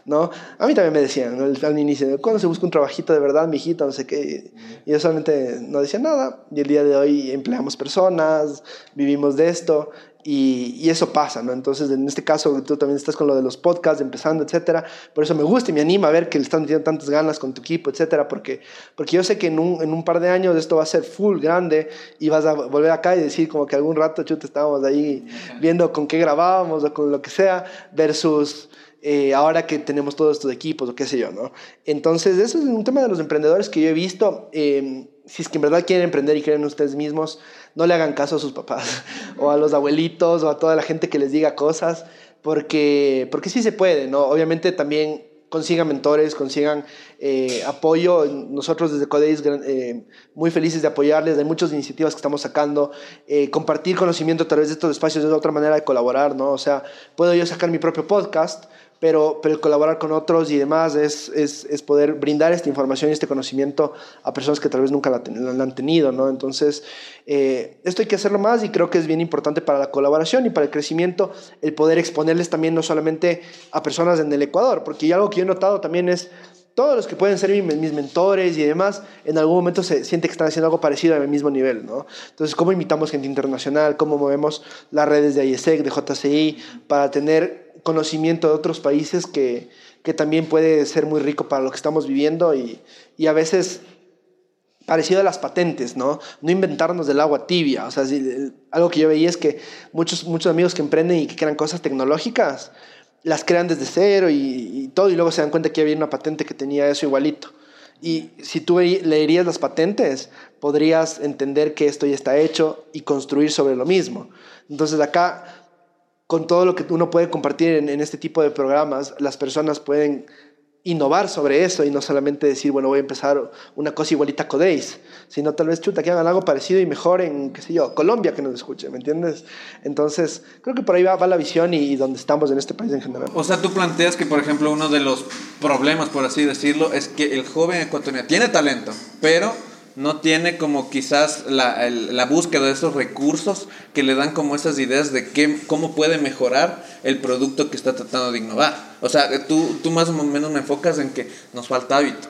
¿no? A mí también me decían al, inicio, ¿cuándo se busca un trabajito de verdad, mijito? No sé qué. Y yo solamente no decía nada. Y el día de hoy empleamos personas, vivimos de esto. Y, eso pasa, ¿no? Entonces, en este caso, tú también estás con lo de los podcasts, empezando, etcétera. Por eso me gusta y me anima a ver que le están metiendo tantas ganas con tu equipo, etcétera, porque, porque yo sé que en un, en un par de años esto va a ser full grande y vas a volver acá y decir como que algún rato, chuta, estábamos ahí viendo con qué grabábamos o con lo que sea, versus eh, ahora que tenemos todos estos equipos o qué sé yo, ¿no? Entonces, eso es un tema de los emprendedores que yo he visto. Eh, si es que en verdad quieren emprender y creen en ustedes mismos, no le hagan caso a sus papás o a los abuelitos o a toda la gente que les diga cosas, porque, porque sí se puede, ¿no? Obviamente también consigan mentores, consigan eh, apoyo. Nosotros desde Codeis eh, muy felices de apoyarles, hay muchas iniciativas que estamos sacando. Eh, compartir conocimiento a través de estos espacios es otra manera de colaborar, ¿no? O sea, puedo yo sacar mi propio podcast, pero, pero el colaborar con otros y demás es, es, es, poder brindar esta información y este conocimiento a personas que tal vez nunca la, la han tenido, ¿no? Entonces, eh, esto hay que hacerlo más y creo que es bien importante para la colaboración y para el crecimiento el poder exponerles también no solamente a personas en el Ecuador, porque algo que yo he notado también es todos los que pueden ser mis, mentores y demás, en algún momento se siente que están haciendo algo parecido a mi mismo nivel, ¿no? Entonces, ¿cómo invitamos gente internacional? ¿Cómo movemos las redes de IESEC, de JCI, para tener conocimiento de otros países que, que también puede ser muy rico para lo que estamos viviendo y, y a veces parecido a las patentes, ¿no? No inventarnos del agua tibia. O sea, algo que yo veía es que muchos, muchos amigos que emprenden y que crean cosas tecnológicas, las crean desde cero y, y, todo, y luego se dan cuenta que había una patente que tenía eso igualito. Y si tú leerías las patentes, podrías entender que esto ya está hecho y construir sobre lo mismo. Entonces acá con todo lo que uno puede compartir en, este tipo de programas, las personas pueden innovar sobre eso y no solamente decir, bueno, voy a empezar una cosa igualita a Codeis, sino tal vez, chuta, que hagan algo parecido y mejor en, qué sé yo, Colombia que nos escuche, ¿me entiendes? Entonces, creo que por ahí va, la visión y, y, donde estamos en este país en general. O sea, tú planteas que, por ejemplo, uno de los problemas, por así decirlo, es que el joven ecuatoriano tiene talento, pero no tiene como quizás la, la, búsqueda de esos recursos que le dan como esas ideas de qué, cómo puede mejorar el producto que está tratando de innovar. O sea, tú, tú más o menos me enfocas en que nos falta hábito.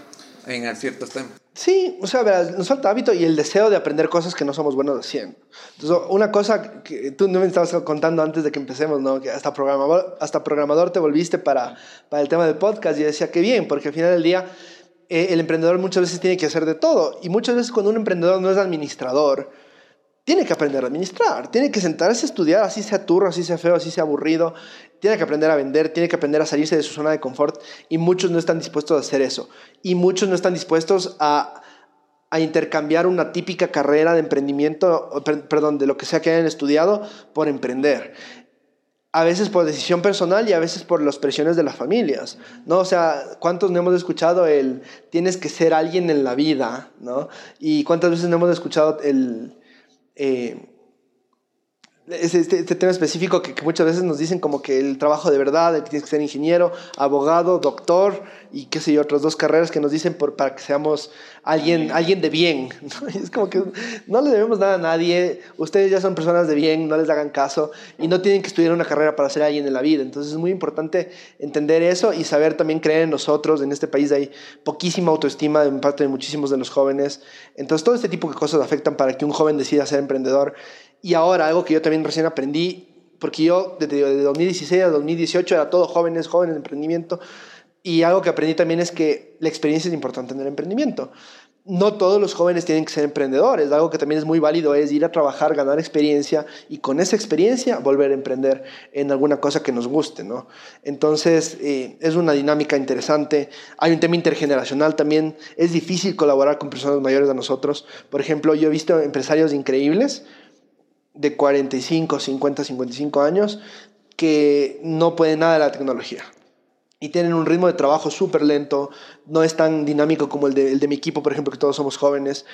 en ciertos temas. Sí, o sea, verás, nos falta hábito y el deseo de aprender cosas que no somos buenos haciendo. Entonces, una cosa que tú me estabas contando antes de que empecemos, ¿no? Que hasta programador, hasta programador te volviste para, para el tema del podcast y decía que bien, porque al final del día eh, el emprendedor muchas veces tiene que hacer de todo. Y muchas veces cuando un emprendedor no es administrador, tiene que aprender a administrar, tiene que sentarse a estudiar, así sea turro, así sea feo, así sea aburrido, tiene que aprender a vender, tiene que aprender a salirse de su zona de confort. Y muchos no están dispuestos a hacer eso. Y muchos no están dispuestos a, a intercambiar una típica carrera de emprendimiento, perdón, de lo que sea que hayan estudiado, por emprender a veces por decisión personal y a veces por las presiones de las familias, ¿no? O sea, ¿cuántos no hemos escuchado el tienes que ser alguien en la vida, ¿no? Y cuántas veces no hemos escuchado el... Eh, este, este, tema específico que, muchas veces nos dicen como que el trabajo de verdad, el que tienes que ser ingeniero, abogado, doctor y qué sé yo, otras dos carreras que nos dicen por, para que seamos alguien, alguien de bien. Es como que no le debemos nada a nadie, ustedes ya son personas de bien, no les hagan caso y no tienen que estudiar una carrera para ser alguien en la vida. Entonces es muy importante entender eso y saber también creer en nosotros. En este país hay poquísima autoestima de parte de muchísimos de los jóvenes. Entonces todo este tipo de cosas afectan para que un joven decida ser emprendedor y ahora, algo que yo también recién aprendí, porque yo desde 2016 a 2018 era todo jóvenes, jóvenes emprendimiento, y algo que aprendí también es que la experiencia es importante en el emprendimiento. No todos los jóvenes tienen que ser emprendedores, algo que también es muy válido es ir a trabajar, ganar experiencia y con esa experiencia volver a emprender en alguna cosa que nos guste, ¿no? Entonces, eh, es una dinámica interesante. Hay un tema intergeneracional también. Es difícil colaborar con personas mayores a nosotros. Por ejemplo, yo he visto empresarios increíbles de 45, 50, 55 años que no pueden nada de la tecnología. Y tienen un ritmo de trabajo súper lento, no es tan dinámico como el de, el de mi equipo, por ejemplo, que todos somos jóvenes,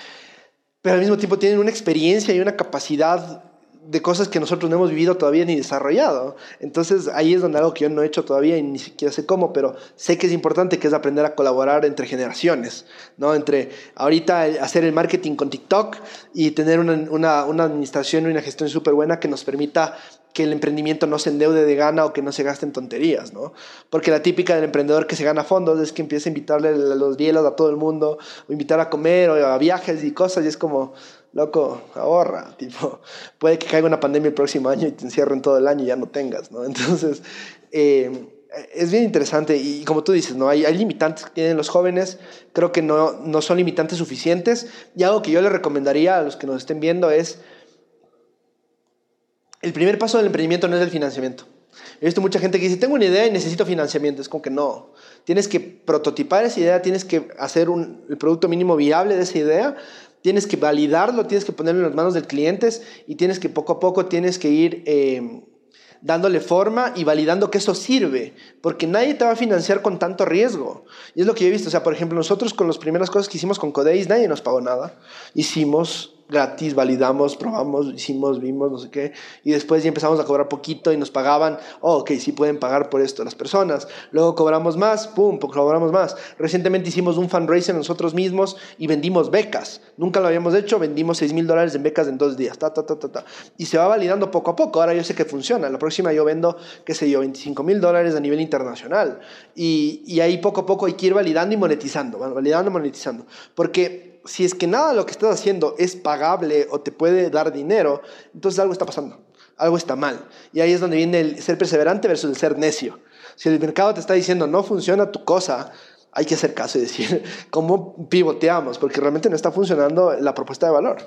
pero al mismo tiempo tienen una experiencia y una capacidad de cosas que nosotros no hemos vivido todavía ni desarrollado. Entonces ahí es donde algo que yo no he hecho todavía y ni siquiera sé cómo, pero sé que es importante, que es aprender a colaborar entre generaciones, ¿no? Entre ahorita hacer el marketing con TikTok y tener una, una, una administración y una gestión súper buena que nos permita que el emprendimiento no se endeude de gana o que no se gaste en tonterías, ¿no? Porque la típica del emprendedor que se gana fondos es que empieza a invitarle los hielos a todo el mundo, o invitar a comer, o a viajes y cosas, y es como, loco, ahorra, tipo, puede que caiga una pandemia el próximo año y te encierren todo el año y ya no tengas, ¿no? Entonces, eh, es bien interesante y como tú dices, ¿no? Hay, hay, limitantes que tienen los jóvenes, creo que no, no son limitantes suficientes y algo que yo le recomendaría a los que nos estén viendo es el primer paso del emprendimiento no es el financiamiento. He visto mucha gente que dice, tengo una idea y necesito financiamiento. Es como que no. Tienes que prototipar esa idea, tienes que hacer un, el producto mínimo viable de esa idea, tienes que validarlo, tienes que ponerlo en las manos del cliente y tienes que poco a poco tienes que ir eh, dándole forma y validando que eso sirve, porque nadie te va a financiar con tanto riesgo. Y es lo que yo he visto. O sea, por ejemplo, nosotros con las primeras cosas que hicimos con Codeis, nadie nos pagó nada. Hicimos gratis, validamos, probamos, hicimos, vimos, no sé qué, y después ya empezamos a cobrar poquito y nos pagaban, oh, ok, sí pueden pagar por esto las personas, luego cobramos más, pum, cobramos más. Recientemente hicimos un fundraiser nosotros mismos y vendimos becas, nunca lo habíamos hecho, vendimos 6 mil dólares en becas en dos días, ta, ta, ta, ta, ta, y se va validando poco a poco, ahora yo sé que funciona, la próxima yo vendo, qué sé yo, 25 mil dólares a nivel internacional, y, y ahí poco a poco hay que ir validando y monetizando, validando monetizando, porque si es que nada de lo que estás haciendo es pagable o te puede dar dinero, entonces algo está pasando, algo está mal. Y ahí es donde viene el ser perseverante versus el ser necio. Si el mercado te está diciendo no funciona tu cosa, hay que hacer caso y decir cómo pivoteamos, porque realmente no está funcionando la propuesta de valor.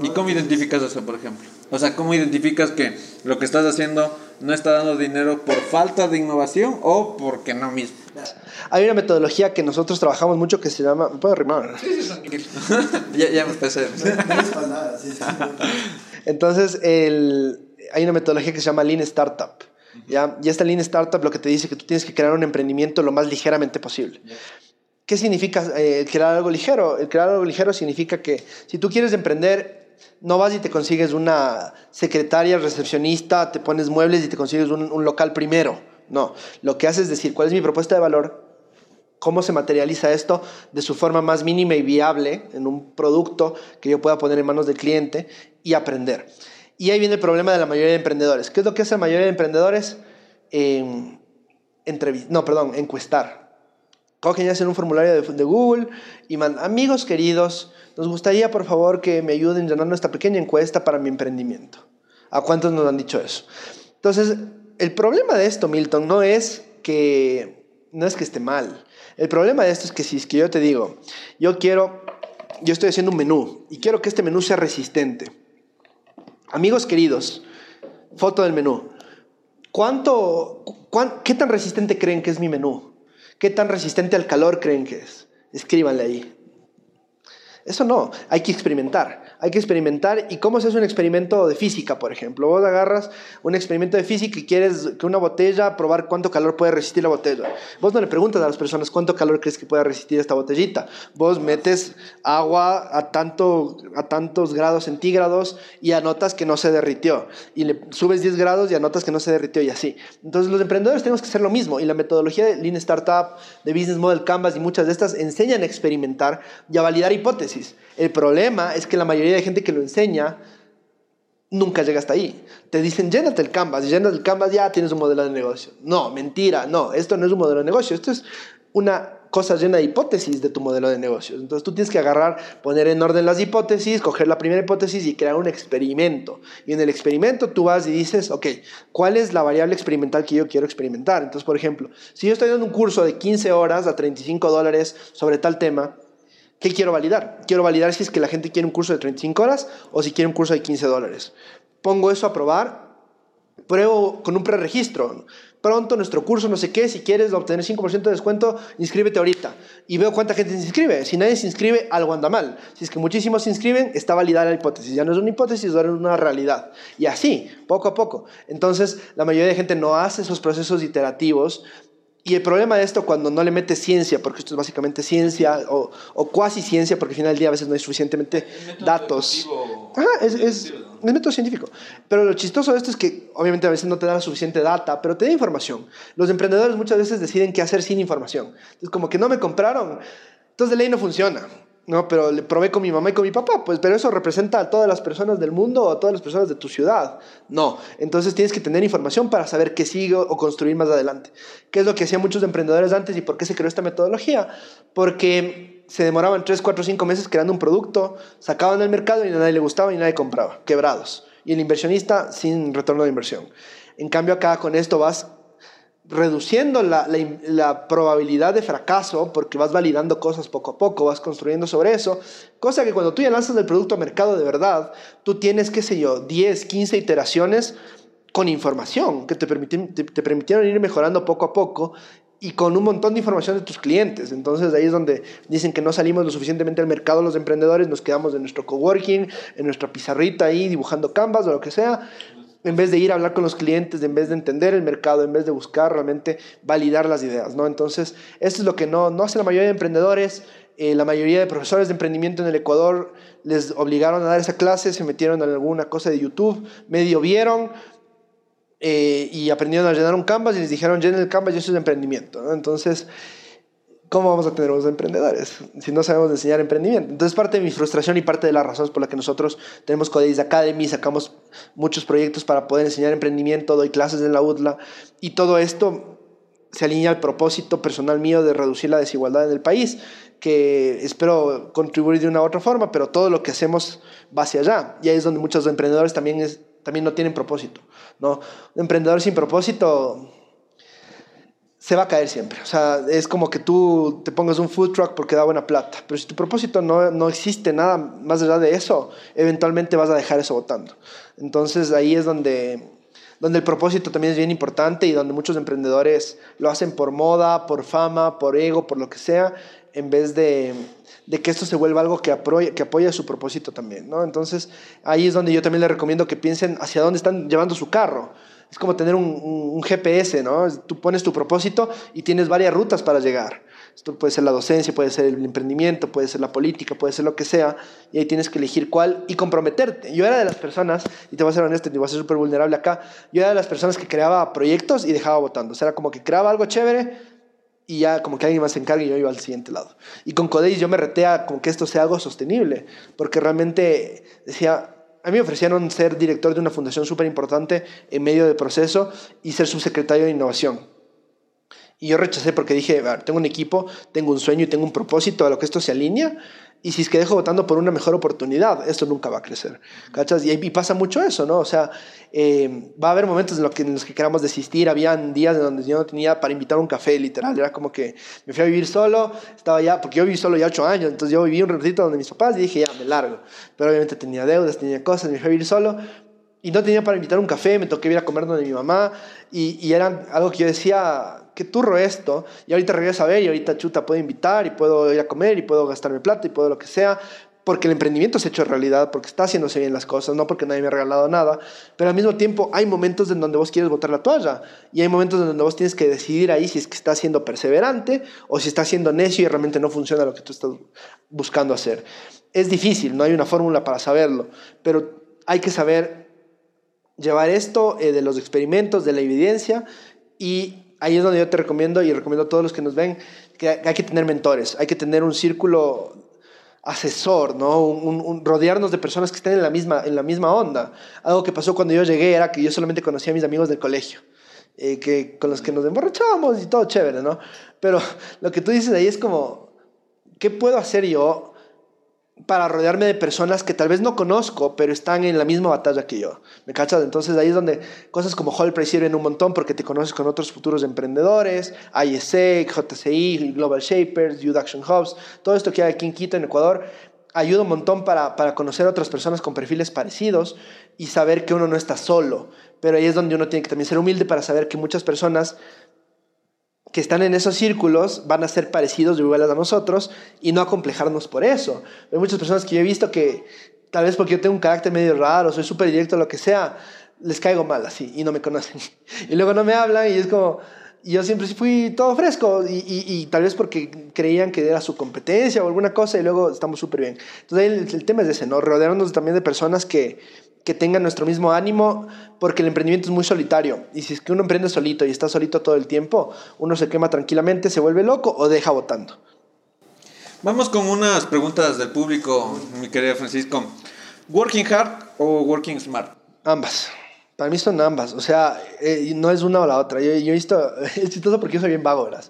¿Y cómo identificas eso, por ejemplo? O sea, ¿cómo identificas que lo que estás haciendo no está dando dinero por falta de innovación o porque no mismo? Hay una metodología que nosotros trabajamos mucho que se llama... ¿Me puedo rimar? Sí, sí, tranquilo. ya, ya me empecé. Entonces, el, hay una metodología que se llama Lean Startup. ¿ya? Y esta Lean Startup lo que te dice que tú tienes que crear un emprendimiento lo más ligeramente posible. ¿Qué significa eh, crear algo ligero? El crear algo ligero significa que si tú quieres emprender, no vas y te consigues una secretaria, recepcionista, te pones muebles y te consigues un, local primero. No, lo que hace es decir, ¿cuál es mi propuesta de valor? ¿Cómo se materializa esto de su forma más mínima y viable en un producto que yo pueda poner en manos del cliente y aprender? Y ahí viene el problema de la mayoría de emprendedores. ¿Qué es lo que hace la mayoría de emprendedores? no, perdón, encuestar. cogen y hacen un formulario de, de Google y mandan, amigos queridos, nos gustaría por favor que me ayuden llenando esta pequeña encuesta para mi emprendimiento. ¿A cuántos nos han dicho eso? Entonces, el problema de esto, Milton, no es que, no es que esté mal. El problema de esto es que si es que yo te digo, yo quiero, yo estoy haciendo un menú y quiero que este menú sea resistente. Amigos queridos, foto del menú. ¿Cuánto, ¿Qué tan resistente creen que es mi menú? ¿Qué tan resistente al calor creen que es? Escríbanle ahí. Eso no, hay que experimentar. Hay que experimentar. ¿Y cómo se hace un experimento de física, por ejemplo? Vos agarras un experimento de física y quieres que una botella, probar cuánto calor puede resistir la botella. Vos no le preguntas a las personas cuánto calor crees que puede resistir esta botellita. Vos metes agua a, a tantos grados centígrados y anotas que no se derritió. Y le subes 10 grados y anotas que no se derritió y así. Entonces los emprendedores tenemos que hacer lo mismo. Y la metodología de Lean Startup, de Business Model Canvas y muchas de estas enseñan a experimentar y a validar hipótesis. El problema es que la mayoría de gente que lo enseña nunca llega hasta ahí. Te dicen, llénate el canvas, y el canvas, ya tienes un modelo de negocio. No, mentira, no, esto no es un modelo de negocio, esto es una cosa llena de hipótesis de tu modelo de negocios. Entonces tú tienes que agarrar, poner en orden las hipótesis, coger la primera hipótesis y crear un experimento. Y en el experimento tú vas y dices, ok, ¿cuál es la variable experimental que yo quiero experimentar? Entonces, por ejemplo, si yo estoy dando un curso de 15 horas a 35 dólares sobre tal tema, ¿Qué quiero validar? Quiero validar si es que la gente quiere un curso de 35 horas o si quiere un curso de 15 dólares. Pongo eso a probar, pruebo con un preregistro. Pronto nuestro curso, no sé qué, si quieres obtener 5% de descuento, inscríbete ahorita. Y veo cuánta gente se inscribe. Si nadie se inscribe, algo anda mal. Si es que muchísimos se inscriben, está validada la hipótesis. Ya no es una hipótesis, ahora es una realidad. Y así, poco a poco. Entonces, la mayoría de gente no hace esos procesos iterativos y el problema de esto cuando no le metes ciencia, porque esto es básicamente ciencia o, o cuasi ciencia, porque al final del día a veces no hay suficientemente datos. Ajá, es, es, método científico. Pero lo chistoso de esto es que obviamente a veces no te da la suficiente data, pero te da información. Los emprendedores muchas veces deciden qué hacer sin información. Es como que no me compraron, entonces de ley no funciona. No, pero le probé con mi mamá y con mi papá, pues, pero eso representa a todas las personas del mundo o a todas las personas de tu ciudad. No, entonces tienes que tener información para saber qué sigue o construir más adelante. ¿Qué es lo que hacían muchos emprendedores antes y por qué se creó esta metodología? Porque se demoraban 3, 4, 5 meses creando un producto, sacaban al mercado y a nadie le gustaba y nadie compraba, quebrados. Y el inversionista sin retorno de inversión. En cambio acá con esto vas reduciendo la, la, probabilidad de fracaso porque vas validando cosas poco a poco, vas construyendo sobre eso, cosa que cuando tú ya lanzas el producto a mercado de verdad, tú tienes, qué sé yo, 10, 15 iteraciones con información que te, permiten, te, permitieron ir mejorando poco a poco y con un montón de información de tus clientes. Entonces ahí es donde dicen que no salimos lo suficientemente al mercado los emprendedores, nos quedamos en nuestro coworking, en nuestra pizarrita ahí dibujando canvas o lo que sea, en vez de ir a hablar con los clientes, en vez de entender el mercado, en vez de buscar realmente validar las ideas, ¿no? Entonces, esto es lo que no, no hace la mayoría de emprendedores. Eh, la mayoría de profesores de emprendimiento en el Ecuador les obligaron a dar esa clase, se metieron en alguna cosa de YouTube, medio vieron eh, y aprendieron a llenar un canvas y les dijeron, llenen el canvas y eso es emprendimiento, ¿no? Entonces, ¿cómo vamos a tener buenos emprendedores si no sabemos enseñar emprendimiento? Entonces, parte de mi frustración y parte de las razones por las que nosotros tenemos Codeis Academy, sacamos muchos proyectos para poder enseñar emprendimiento, doy clases en la UDLA y todo esto se alinea al propósito personal mío de reducir la desigualdad en el país, que espero contribuir de una u otra forma, pero todo lo que hacemos va hacia allá. Y ahí es donde muchos emprendedores también, es, también no tienen propósito. ¿no? Un emprendedor sin propósito se va a caer siempre. O sea, es como que tú te pongas un food truck porque da buena plata. Pero si tu propósito no, no existe nada más allá de eso, eventualmente vas a dejar eso votando. Entonces ahí es donde, donde el propósito también es bien importante y donde muchos emprendedores lo hacen por moda, por fama, por ego, por lo que sea, en vez de, de que esto se vuelva algo que apoye, que apoye su propósito también. ¿no? Entonces ahí es donde yo también les recomiendo que piensen hacia dónde están llevando su carro es como tener un, GPS, ¿no? Tú pones tu propósito y tienes varias rutas para llegar. Esto puede ser la docencia, puede ser el emprendimiento, puede ser la política, puede ser lo que sea, y ahí tienes que elegir cuál y comprometerte. Yo era de las personas, y te voy a ser honesto, te voy a ser súper vulnerable acá, yo era de las personas que creaba proyectos y dejaba votando. O sea, era como que creaba algo chévere y ya como que alguien más se encargue y yo iba al siguiente lado. Y con Codeis yo me retea como que esto sea algo sostenible, porque realmente decía, a mí me ofrecieron ser director de una fundación súper importante en medio del proceso y ser subsecretario de innovación. Y yo rechacé porque dije, tengo un equipo, tengo un sueño y tengo un propósito a lo que esto se alinea. Y si es que dejo votando por una mejor oportunidad, esto nunca va a crecer. ¿Cachas? Y, y pasa mucho eso, ¿no? O sea, eh, va a haber momentos en los, que, en los que queramos desistir. Habían días en donde yo no tenía para invitar un café, literal. Era como que me fui a vivir solo, estaba ya, porque yo viví solo ya ocho años, entonces yo viví un ratito donde mis papás y dije, ya, me largo. Pero obviamente tenía deudas, tenía cosas, me fui a vivir solo y no tenía para invitar un café, me toqué ir a comer donde mi mamá y, y era algo que yo decía, qué turro esto, y ahorita regreso a ver y ahorita chuta puedo invitar y puedo ir a comer y puedo gastarme plata y puedo lo que sea, porque el emprendimiento se ha hecho realidad, porque está haciéndose bien las cosas, no porque nadie me ha regalado nada, pero al mismo tiempo hay momentos en donde vos quieres botar la toalla y hay momentos en donde vos tienes que decidir ahí si es que estás siendo perseverante o si estás siendo necio y realmente no funciona lo que tú estás buscando hacer. Es difícil, no hay una fórmula para saberlo, pero hay que saber llevar esto eh, de los experimentos, de la evidencia, y ahí es donde yo te recomiendo y recomiendo a todos los que nos ven que hay que tener mentores, hay que tener un círculo asesor, ¿no? Un, rodearnos de personas que estén en la, misma, en la misma onda. Algo que pasó cuando yo llegué era que yo solamente conocía a mis amigos del colegio, eh, que, con los que nos emborrachábamos y todo chévere, ¿no? Pero lo que tú dices ahí es como, ¿qué puedo hacer yo para rodearme de personas que tal vez no conozco, pero están en la misma batalla que yo. ¿Me cachas? Entonces ahí es donde cosas como Hallpress sirven un montón porque te conoces con otros futuros emprendedores, ISA, JCI, Global Shapers, Youth Action Hubs, todo esto que hay aquí en Quito, en Ecuador, ayuda un montón para, para conocer a otras personas con perfiles parecidos y saber que uno no está solo. Pero ahí es donde uno tiene que también ser humilde para saber que muchas personas que están en esos círculos van a ser parecidos o iguales a nosotros y no acomplejarnos por eso. Hay muchas personas que yo he visto que tal vez porque yo tengo un carácter medio raro, soy súper directo, lo que sea, les caigo mal así y no me conocen. Y luego no me hablan y es como, yo siempre fui todo fresco y, y, tal vez porque creían que era su competencia o alguna cosa y luego estamos súper bien. Entonces el, el, tema es ese, ¿no? Rodearnos también de personas que, que tengan nuestro mismo ánimo, porque el emprendimiento es muy solitario. Y si es que uno emprende solito y está solito todo el tiempo, uno se quema tranquilamente, se vuelve loco o deja votando. Vamos con unas preguntas del público, mi querido Francisco. ¿Working hard o working smart? Ambas. Para mí son ambas, o sea, eh, no es una o la otra. Yo, yo, he visto, es chistoso porque yo soy bien vago, ¿verdad?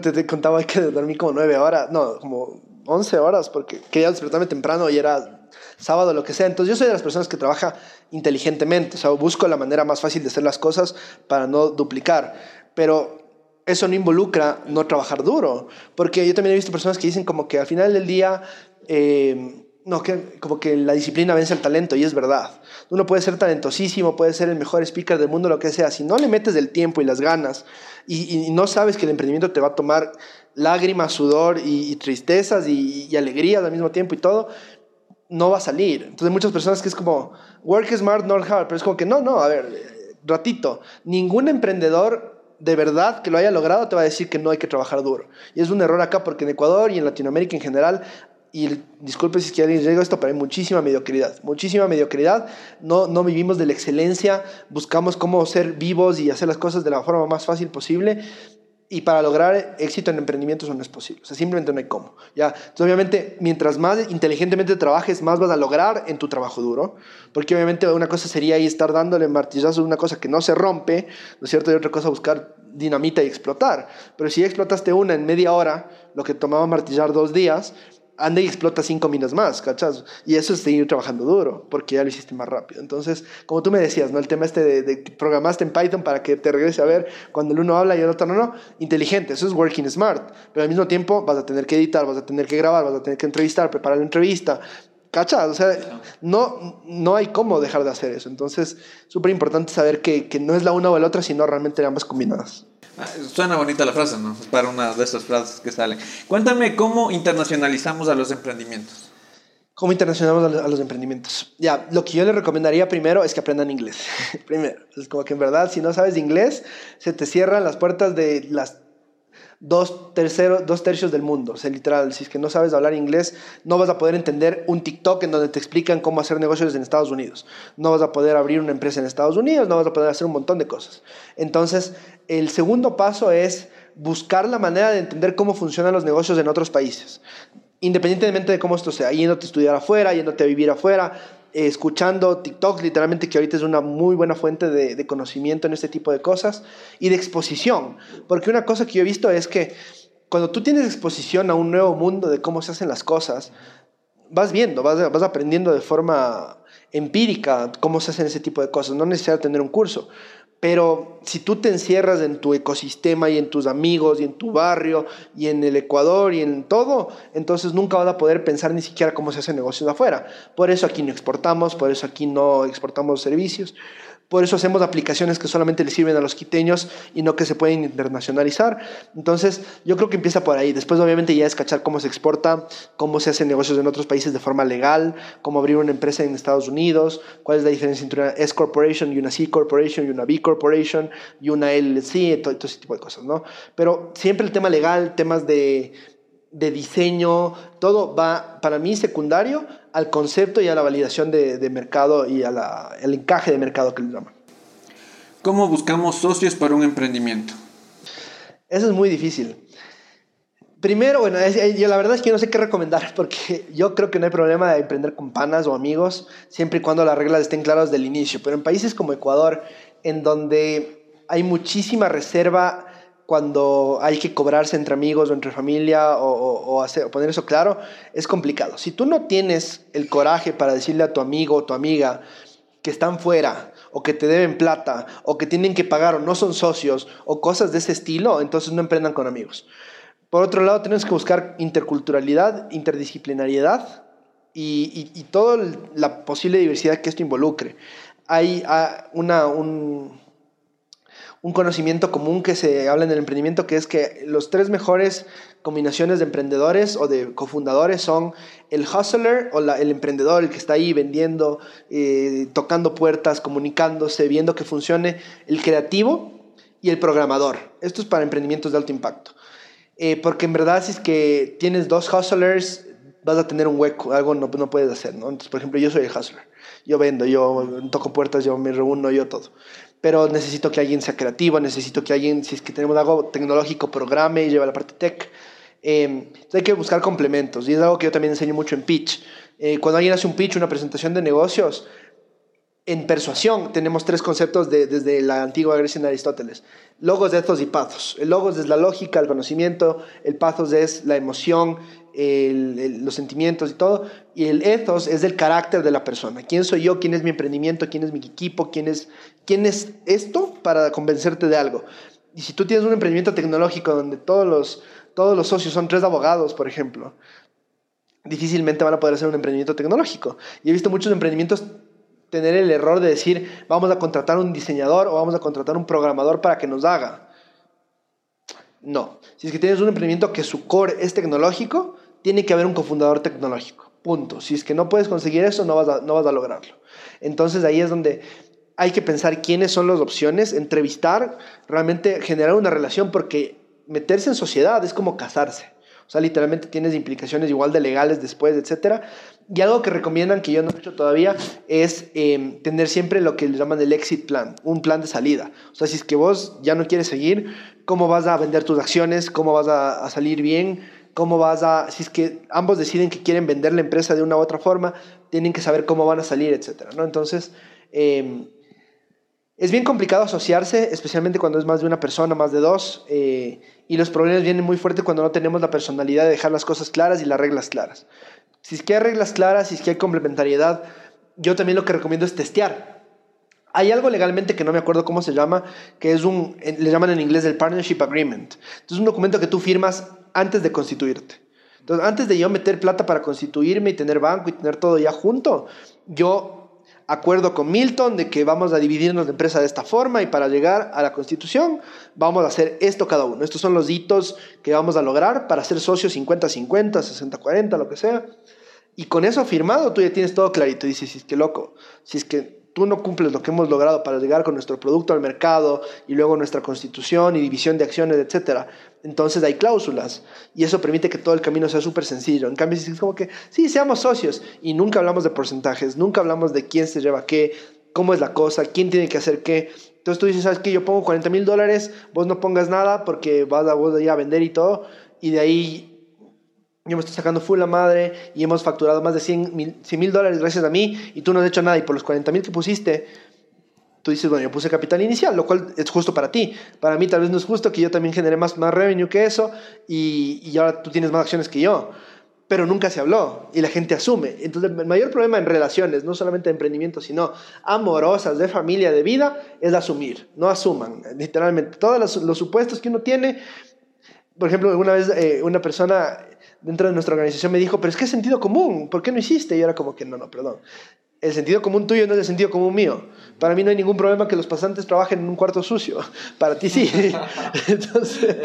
Te, te, contaba que dormí como nueve horas, no, como once horas, porque quería despertarme temprano y era sábado, lo que sea. Entonces yo soy de las personas que trabaja inteligentemente, o sea, busco la manera más fácil de hacer las cosas para no duplicar, pero eso no involucra no trabajar duro, porque yo también he visto personas que dicen como que al final del día... Eh, no, que como que la disciplina vence el talento, y es verdad. Uno puede ser talentosísimo, puede ser el mejor speaker del mundo, lo que sea. Si no le metes el tiempo y las ganas y, no sabes que el emprendimiento te va a tomar lágrimas, sudor y, tristezas y, alegrías al mismo tiempo y todo, no va a salir. Entonces muchas personas que es como, work smart, not hard, pero es como que no, no, a ver, ratito, ningún emprendedor de verdad que lo haya logrado te va a decir que no hay que trabajar duro. Y es un error acá porque en Ecuador y en Latinoamérica en general, y disculpe si es que alguien llega esto, pero hay muchísima mediocridad, muchísima mediocridad. No, no vivimos de la excelencia, buscamos cómo ser vivos y hacer las cosas de la forma más fácil posible y para lograr éxito en emprendimiento no es posible. O sea, simplemente no hay cómo. ¿ya? Entonces, obviamente, mientras más inteligentemente trabajes, más vas a lograr en tu trabajo duro. Porque obviamente una cosa sería ahí estar dándole martillazos a una cosa que no se rompe, ¿no es cierto? Y otra cosa buscar dinamita y explotar. Pero si explotaste una en media hora, lo que tomaba martillar dos días, anda y explota cinco minas más, ¿cachas? Y eso es seguir trabajando duro, porque ya lo hiciste más rápido. Entonces, como tú me decías, ¿no? El tema este de, de programaste en Python para que te regrese a ver cuando el uno habla y el otro no, no. Inteligente, eso es working smart. Pero al mismo tiempo vas a tener que editar, vas a tener que grabar, vas a tener que entrevistar, preparar la entrevista. ¿Cachas? O sea, no, no hay cómo dejar de hacer eso. Entonces, súper importante saber que, que no es la una o la otra, sino realmente ambas combinadas. Ah, suena bonita la frase, ¿no? Para una de esas frases que salen. Cuéntame cómo internacionalizamos a los emprendimientos. ¿Cómo internacionalizamos a los emprendimientos? Ya, lo que yo les recomendaría primero es que aprendan inglés. primero, es como que en verdad, si no sabes inglés, se te cierran las puertas de las dos, terceros, dos tercios del mundo. O sea, literal, si es que no sabes hablar inglés, no vas a poder entender un TikTok en donde te explican cómo hacer negocios en Estados Unidos. No vas a poder abrir una empresa en Estados Unidos, no vas a poder hacer un montón de cosas. Entonces, el segundo paso es buscar la manera de entender cómo funcionan los negocios en otros países. Independientemente de cómo esto sea, yéndote a estudiar afuera, yéndote a vivir afuera, eh, escuchando TikTok, literalmente que ahorita es una muy buena fuente de, conocimiento en este tipo de cosas y de exposición. Porque una cosa que yo he visto es que cuando tú tienes exposición a un nuevo mundo de cómo se hacen las cosas, vas viendo, vas, aprendiendo de forma empírica cómo se hacen ese tipo de cosas, no necesitas tener un curso. Pero si tú te encierras en tu ecosistema y en tus amigos y en tu barrio y en el Ecuador y en todo, entonces nunca vas a poder pensar ni siquiera cómo se hacen negocios afuera. Por eso aquí no exportamos, por eso aquí no exportamos servicios, por eso hacemos aplicaciones que solamente le sirven a los quiteños y no que se pueden internacionalizar. Entonces, yo creo que empieza por ahí. Después, obviamente, ya es cachar cómo se exporta, cómo se hacen negocios en otros países de forma legal, cómo abrir una empresa en Estados Unidos, cuál es la diferencia entre una S Corporation y una C Corporation y una B Corporation y una LLC, todo, todo ese tipo de cosas, ¿no? Pero siempre el tema legal, temas de de diseño, todo va para mí secundario al concepto y a la validación de, de mercado y al encaje de mercado que le llaman. ¿Cómo buscamos socios para un emprendimiento? Eso es muy difícil. Primero, bueno, yo la verdad es que no sé qué recomendar porque yo creo que no hay problema de emprender con panas o amigos siempre y cuando las reglas estén claras del inicio. Pero en países como Ecuador, en donde hay muchísima reserva cuando hay que cobrarse entre amigos o entre familia o, hacer, poner eso claro, es complicado. Si tú no tienes el coraje para decirle a tu amigo o tu amiga que están fuera o que te deben plata o que tienen que pagar o no son socios o cosas de ese estilo, entonces no emprendan con amigos. Por otro lado, tienes que buscar interculturalidad, interdisciplinariedad y, y, toda la posible diversidad que esto involucre. Hay ah, una, un, un conocimiento común que se habla en el emprendimiento, que es que los tres mejores combinaciones de emprendedores o de cofundadores son el hustler o el emprendedor, el que está ahí vendiendo, eh, tocando puertas, comunicándose, viendo que funcione, el creativo y el programador. Esto es para emprendimientos de alto impacto. Eh, porque en verdad si es que tienes dos hustlers, vas a tener un hueco, algo no, no puedes hacer, ¿no? Entonces, por ejemplo, yo soy el hustler. Yo vendo, yo toco puertas, yo me reúno, yo todo pero necesito que alguien sea creativo, necesito que alguien, si es que tenemos algo tecnológico, programe y lleve la parte tech. Eh, hay que buscar complementos y es algo que yo también enseño mucho en pitch. Eh, cuando alguien hace un pitch, una presentación de negocios, en persuasión tenemos tres conceptos de, desde la antigua Grecia en Aristóteles. Logos, ethos y pathos. El logos es la lógica, el conocimiento, el pathos es la emoción, los sentimientos y todo. Y el ethos es el carácter de la persona. ¿Quién soy yo? ¿Quién es mi emprendimiento? ¿Quién es mi equipo? ¿Quién es, quién es esto para convencerte de algo? Y si tú tienes un emprendimiento tecnológico donde todos los, todos los socios son tres abogados, por ejemplo, difícilmente van a poder hacer un emprendimiento tecnológico. Y he visto muchos emprendimientos tener el error de decir, vamos a contratar un diseñador o vamos a contratar un programador para que nos haga. No. Si es que tienes un emprendimiento que su core es tecnológico, tiene que haber un cofundador tecnológico. Punto. Si es que no puedes conseguir eso, no vas a, no vas a lograrlo. Entonces ahí es donde hay que pensar quiénes son las opciones, entrevistar, realmente generar una relación, porque meterse en sociedad es como casarse. O sea, literalmente tienes implicaciones igual de legales después, etc. Y algo que recomiendan, que yo no he hecho todavía, es em, tener siempre lo que le llaman el exit plan, un plan de salida. O sea, si es que vos ya no quieres seguir, ¿cómo vas a vender tus acciones? ¿Cómo vas a, a salir bien? cómo vas a, si es que ambos deciden que quieren vender la empresa de una u otra forma, tienen que saber cómo van a salir, etc. ¿no? Entonces, em, es bien complicado asociarse, especialmente cuando es más de una persona, más de dos, eh, y los problemas vienen muy fuertes cuando no tenemos la personalidad de dejar las cosas claras y las reglas claras. Si es que hay reglas claras, si es que hay complementariedad, yo también lo que recomiendo es testear. Hay algo legalmente que no me acuerdo cómo se llama, que es un, le llaman en inglés el Partnership Agreement. Entonces, es un documento que tú firmas antes de constituirte. Entonces, antes de yo meter plata para constituirme y tener banco y tener todo ya junto, yo acuerdo con Milton de que vamos a dividirnos la empresa de esta forma y para llegar a la constitución vamos a hacer esto cada uno. Estos son los hitos que vamos a lograr para ser socios 50-50, 60-40, lo que sea. Y con eso firmado tú ya tienes todo clarito. Dices, si es que loco, si es que tú no cumples lo que hemos logrado para llegar con nuestro producto al mercado y luego nuestra constitución y división de acciones, etc. Entonces hay cláusulas y eso permite que todo el camino sea súper sencillo. En cambio, si es como que, sí, seamos socios y nunca hablamos de porcentajes, nunca hablamos de quién se lleva qué, cómo es la cosa, quién tiene que hacer qué. Entonces tú dices, ¿sabes qué? Yo pongo 40 mil dólares, vos no pongas nada porque vas a, vos a vender y todo. Y de ahí yo me estoy sacando full la madre y hemos facturado más de 100 mil dólares gracias a mí y tú no has hecho nada y por los 40 mil que pusiste, tú dices, bueno, yo puse capital inicial, lo cual es justo para ti. Para mí tal vez no es justo que yo también genere más, más revenue que eso y, y ahora tú tienes más acciones que yo. Pero nunca se habló y la gente asume. Entonces el mayor problema en relaciones, no solamente de emprendimiento, sino amorosas, de familia, de vida, es asumir. No asuman, literalmente. Todos los, los supuestos que uno tiene, por ejemplo, alguna vez eh, una persona dentro de nuestra organización me dijo, pero es que es sentido común, ¿por qué no hiciste? Y yo era como que, no, no, perdón el sentido común tuyo no es el sentido común mío. Para mí no hay ningún problema que los pasantes trabajen en un cuarto sucio. Para ti sí. entonces,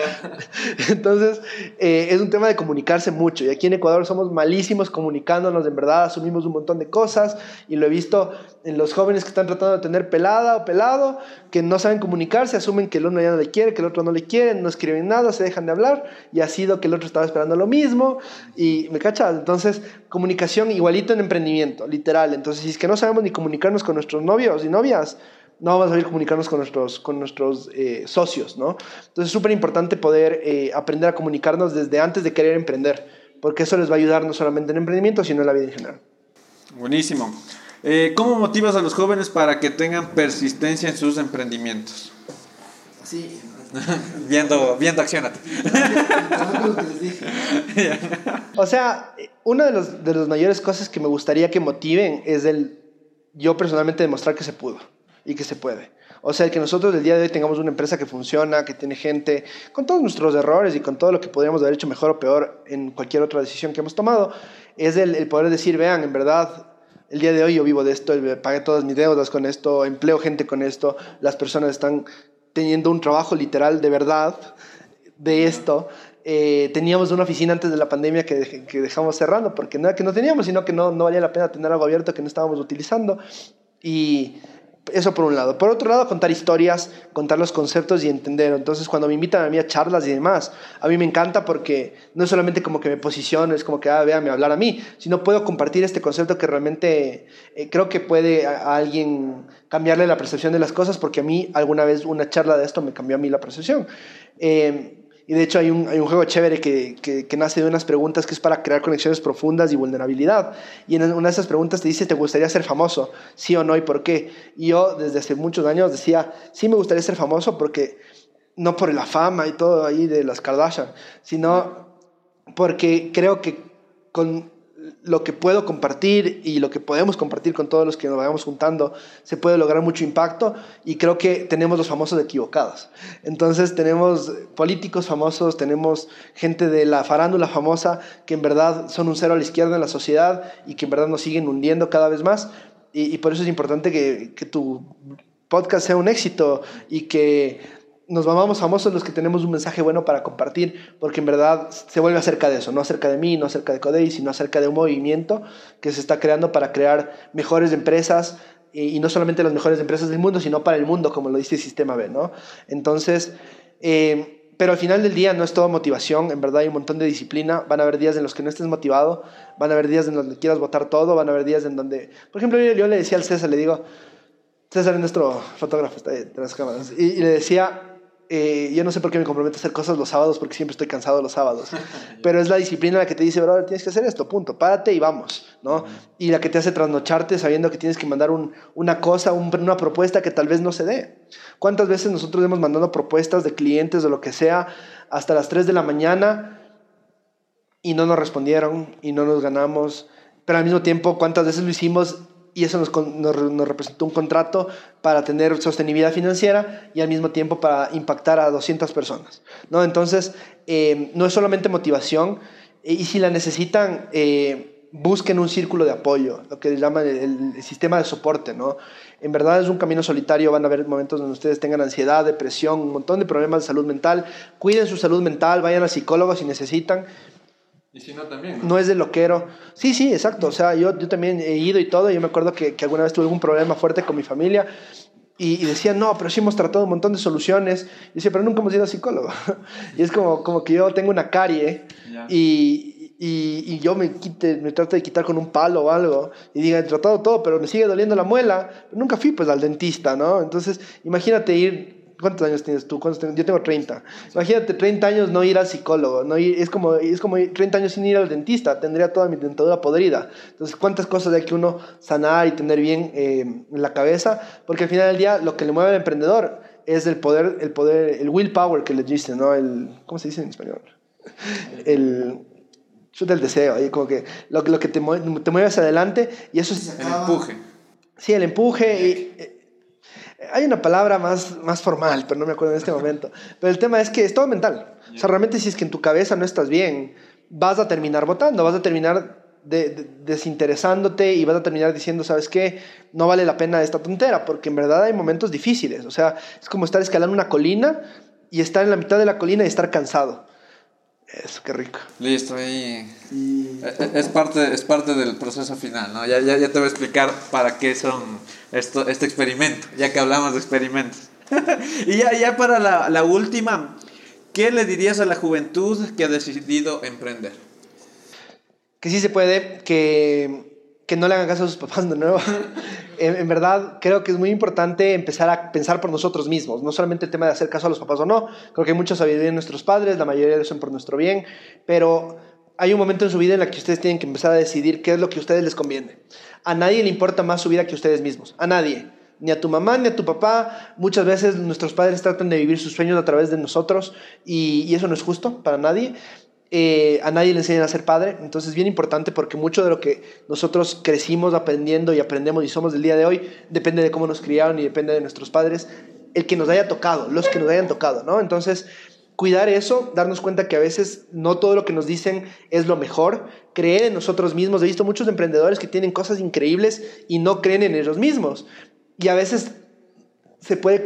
entonces eh, es un tema de comunicarse mucho. Y aquí en Ecuador somos malísimos comunicándonos, en verdad asumimos un montón de cosas. Y lo he visto los jóvenes que están tratando de tener pelada o pelado, que no saben comunicarse, asumen que el uno ya no le quiere, que el otro no le quiere, no escriben nada, se dejan de hablar. Y ha sido que el otro estaba esperando lo mismo. Y me cachas. Entonces, comunicación igualito en emprendimiento, literal. Entonces, si es que no sabemos ni comunicarnos con nuestros novios y novias, no vamos a saber comunicarnos con nuestros, con nuestros eh, socios, ¿no? Entonces es súper importante poder eh, aprender a comunicarnos desde antes de querer emprender, porque eso les va a ayudar no solamente en emprendimiento, sino en la vida en general. Buenísimo. Eh, ¿Cómo motivas a los jóvenes para que tengan persistencia en sus emprendimientos? Sí. viendo, viendo accionate. o sea, una de, los, de las mayores cosas que me gustaría que motiven es el yo personalmente demostrar que se pudo y que se puede. O sea, que nosotros el día de hoy tengamos una empresa que funciona, que tiene gente, con todos nuestros errores y con todo lo que podríamos haber hecho mejor o peor en cualquier otra decisión que hemos tomado, es el, el poder decir, vean, en verdad, el día de hoy yo vivo de esto, pagué todas mis deudas con esto, empleo gente con esto, las personas están teniendo un trabajo literal de verdad de esto. Eh, teníamos una oficina antes de la pandemia que, que, dejamos cerrando, porque no era que no teníamos, sino que no, no valía la pena tener algo abierto que no estábamos utilizando. Y eso por un lado. Por otro lado, contar historias, contar los conceptos y entender. Entonces, cuando me invitan a mí a charlas y demás, a mí me encanta porque no es solamente como que me posiciono, es como que, ah, hablar a mí, sino puedo compartir este concepto que realmente eh, creo que puede a, alguien cambiarle la percepción de las cosas, porque a mí alguna vez una charla de esto me cambió a mí la percepción. Eh, y de hecho hay un, hay un juego chévere que, que, que, nace de unas preguntas que es para crear conexiones profundas y vulnerabilidad. Y en una de esas preguntas te dice, ¿te gustaría ser famoso? Sí o no y por qué. Y yo desde hace muchos años decía, sí me gustaría ser famoso porque no por la fama y todo ahí de las Kardashian, sino porque creo que con lo que puedo compartir y lo que podemos compartir con todos los que nos vayamos juntando, se puede lograr mucho impacto y creo que tenemos los famosos equivocados. Entonces tenemos políticos famosos, tenemos gente de la farándula famosa que en verdad son un cero a la izquierda en la sociedad y que en verdad nos siguen hundiendo cada vez más y, por eso es importante que tu podcast sea un éxito y que nos vamos famosos los que tenemos un mensaje bueno para compartir, porque en verdad se vuelve acerca de eso, no acerca de mí, no acerca de Codei, sino acerca de un movimiento que se está creando para crear mejores empresas, y, no solamente las mejores empresas del mundo, sino para el mundo, como lo dice el Sistema B, ¿no? Entonces, eh, pero al final del día no es todo motivación, en verdad hay un montón de disciplina, van a haber días en los que no estés motivado, van a haber días en los que quieras votar todo, van a haber días en donde, por ejemplo, yo, yo le decía al César, le digo, César es nuestro fotógrafo, está ahí, las cámaras, y, y le decía, eh, yo no sé por qué me comprometo a hacer cosas los sábados porque siempre estoy cansado los sábados. Pero es la disciplina la que te dice, brother, tienes que hacer esto, punto, párate y vamos, ¿no? Y la que te hace trasnocharte sabiendo que tienes que mandar un, una cosa, un, una propuesta que tal vez no se dé. ¿Cuántas veces nosotros hemos mandado propuestas de clientes o lo que sea hasta las 3 de la mañana y no nos respondieron y no nos ganamos? Pero al mismo tiempo, ¿cuántas veces lo hicimos y eso nos, nos, representó un contrato para tener sostenibilidad financiera y al mismo tiempo para impactar a 200 personas. ¿no? Entonces, eh, no es solamente motivación, eh, y si la necesitan, eh, busquen un círculo de apoyo, lo que llaman el, el, sistema de soporte. ¿no? En verdad es un camino solitario, van a haber momentos donde ustedes tengan ansiedad, depresión, un montón de problemas de salud mental. Cuiden su salud mental, vayan a psicólogos si necesitan, y si no, también. ¿no? es de loquero. Sí, sí, exacto. O sea, yo, yo también he ido y todo. Yo me acuerdo que, que alguna vez tuve algún problema fuerte con mi familia y, y decían, no, pero sí hemos tratado un montón de soluciones. Y decía, pero nunca hemos ido a psicólogo. y es como, como que yo tengo una carie y, y, y, yo me, quite, me trato de quitar con un palo o algo. Y diga, he tratado todo, pero me sigue doliendo la muela. Pero nunca fui pues al dentista, ¿no? Entonces, imagínate ir ¿Cuántos años tienes tú? Yo tengo 30. Imagínate 30 años no ir al psicólogo, no es, como, es como 30 años sin ir al dentista, tendría toda mi dentadura podrida. Entonces, ¿cuántas cosas hay que uno sanar y tener bien eh, en la cabeza? Porque al final del día lo que le mueve al emprendedor es el poder, el poder, el willpower que le dicen, ¿no? El, ¿Cómo se dice en español? El, del deseo, como que lo, lo que te mueve, te mueve hacia adelante y eso se El empuje. Sí, el empuje. Y, eh, hay una palabra más, más formal, pero no me acuerdo en este momento. Pero el tema es que es todo mental. O sea, realmente si es que en tu cabeza no estás bien, vas a terminar votando, vas a terminar desinteresándote y vas a terminar diciendo, ¿sabes qué? No vale la pena esta tontera, porque en verdad hay momentos difíciles. O sea, es como estar escalando una colina y estar en la mitad de la colina y estar cansado. Eso, qué rico. Listo, ahí. E, e, es, parte, es parte del proceso final, ¿no? Ya, ya, ya te voy a explicar para qué son esto, este experimento, ya que hablamos de experimentos. y ya, ya para la, la última, ¿qué le dirías a la juventud que ha decidido emprender? Que sí se puede, que que no le hagan caso a sus papás de nuevo. en, verdad, creo que es muy importante empezar a pensar por nosotros mismos, no solamente el tema de hacer caso a los papás o no. Creo que hay mucha sabiduría en nuestros padres, la mayoría de eso son por nuestro bien, pero hay un momento en su vida en el que ustedes tienen que empezar a decidir qué es lo que a ustedes les conviene. A nadie le importa más su vida que a ustedes mismos, a nadie. Ni a tu mamá ni a tu papá. Muchas veces nuestros padres tratan de vivir sus sueños a través de nosotros y, y eso no es justo para nadie. Eh, a nadie le enseñan a ser padre, entonces es bien importante porque mucho de lo que nosotros crecimos aprendiendo y aprendemos y somos del día de hoy depende de cómo nos criaron y depende de nuestros padres, el que nos haya tocado, los que nos hayan tocado, ¿no? Entonces, cuidar eso, darnos cuenta que a veces no todo lo que nos dicen es lo mejor, creer en nosotros mismos. He visto muchos emprendedores que tienen cosas increíbles y no creen en ellos mismos. Y a veces se puede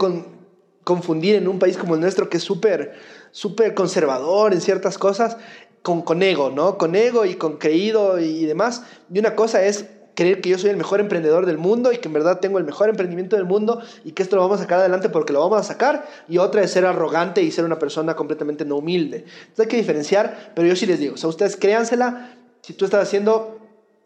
confundir en un país como el nuestro que es súper súper conservador en ciertas cosas, con, con ego, ¿no? Con ego y con creído y demás. Y una cosa es creer que yo soy el mejor emprendedor del mundo y que en verdad tengo el mejor emprendimiento del mundo y que esto lo vamos a sacar adelante porque lo vamos a sacar. Y otra es ser arrogante y ser una persona completamente no humilde. Entonces hay que diferenciar, pero yo sí les digo, o sea, ustedes créansela. Si tú estás haciendo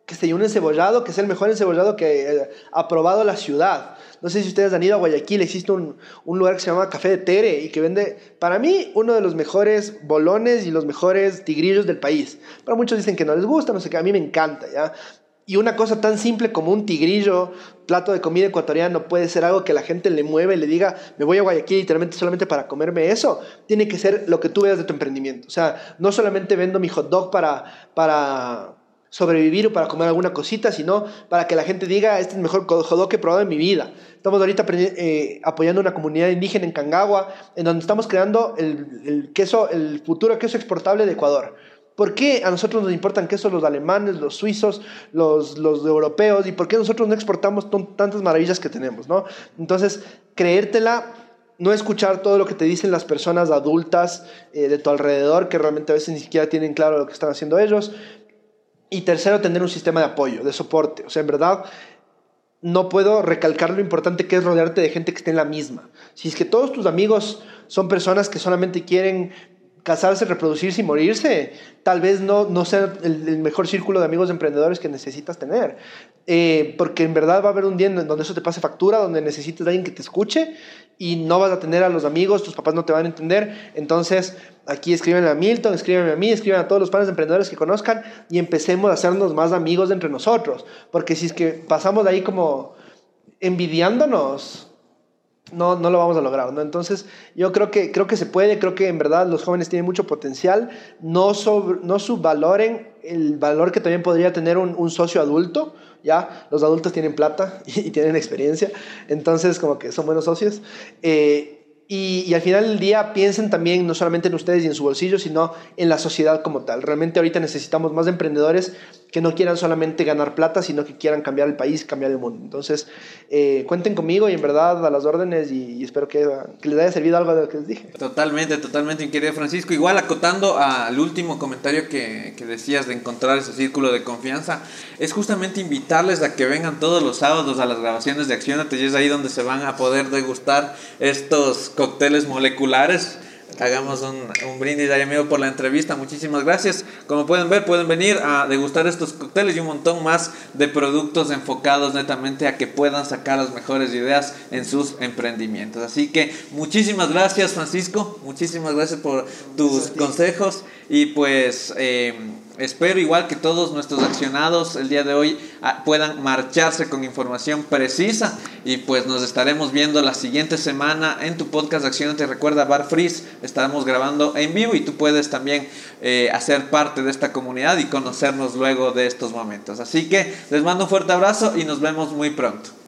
que se un encebollado, que es el mejor encebollado que eh, ha probado la ciudad. No sé si ustedes han ido a Guayaquil, existe un, un, lugar que se llama Café de Tere y que vende, para mí, uno de los mejores bolones y los mejores tigrillos del país. Pero muchos dicen que no les gusta, no sé qué, a mí me encanta, ¿ya? Y una cosa tan simple como un tigrillo, plato de comida ecuatoriano, puede ser algo que la gente le mueve y le diga, me voy a Guayaquil literalmente solamente para comerme eso. Tiene que ser lo que tú veas de tu emprendimiento. O sea, no solamente vendo mi hot dog para, para, sobrevivir o para comer alguna cosita, sino para que la gente diga, este es el mejor jodó que he probado en mi vida. Estamos ahorita eh, apoyando una comunidad indígena en Cangagua, en donde estamos creando el, queso, el futuro queso exportable de Ecuador. ¿Por qué a nosotros nos importan quesos los alemanes, los suizos, los, los europeos? ¿Y por qué nosotros no exportamos tantas maravillas que tenemos? ¿no? Entonces, creértela no escuchar todo lo que te dicen las personas adultas eh, de tu alrededor, que realmente a veces ni siquiera tienen claro lo que están haciendo ellos, y tercero, tener un sistema de apoyo, de soporte. O sea, en verdad, no puedo recalcar lo importante que es rodearte de gente que esté en la misma. Si es que todos tus amigos son personas que solamente quieren casarse, reproducirse y morirse, tal vez no, no sea el, mejor círculo de amigos emprendedores que necesitas tener. Eh, porque en verdad va a haber un día en donde eso te pase factura, donde necesites de alguien que te escuche y no vas a tener a los amigos, tus papás no te van a entender. Entonces, aquí escriben a Milton, escriben a mí, escriben a todos los de emprendedores que conozcan y empecemos a hacernos más amigos entre nosotros. Porque si es que pasamos de ahí como envidiándonos, no, no lo vamos a lograr, ¿no? Entonces, yo creo que, creo que se puede, creo que en verdad los jóvenes tienen mucho potencial, no, no subvaloren el valor que también podría tener un, un socio adulto, ¿ya? Los adultos tienen plata y, tienen experiencia, entonces como que son buenos socios. Eh, y, y, al final del día piensen también no solamente en ustedes y en su bolsillo, sino en la sociedad como tal. Realmente ahorita necesitamos más emprendedores que no quieran solamente ganar plata, sino que quieran cambiar el país, cambiar el mundo. Entonces, eh, cuenten conmigo y en verdad a las órdenes y, espero que, les haya servido algo de lo que les dije. Totalmente, totalmente, querido Francisco. Igual acotando al último comentario que, que decías de encontrar ese círculo de confianza, es justamente invitarles a que vengan todos los sábados a las grabaciones de Accionate y es ahí donde se van a poder degustar estos cócteles moleculares hagamos un, un brindis ahí, amigo, por la entrevista. Muchísimas gracias. Como pueden ver, pueden venir a degustar estos cócteles y un montón más de productos enfocados netamente a que puedan sacar las mejores ideas en sus emprendimientos. Así que muchísimas gracias, Francisco. Muchísimas gracias por tus consejos y pues... Eh, Espero igual que todos nuestros accionados el día de hoy ah, puedan marcharse con información precisa y pues nos estaremos viendo la siguiente semana en tu podcast Accionate. Recuerda Bar Freeze, estaremos grabando en vivo y tú puedes también eh, hacer parte de esta comunidad y conocernos luego de estos momentos. Así que les mando un fuerte abrazo y nos vemos muy pronto.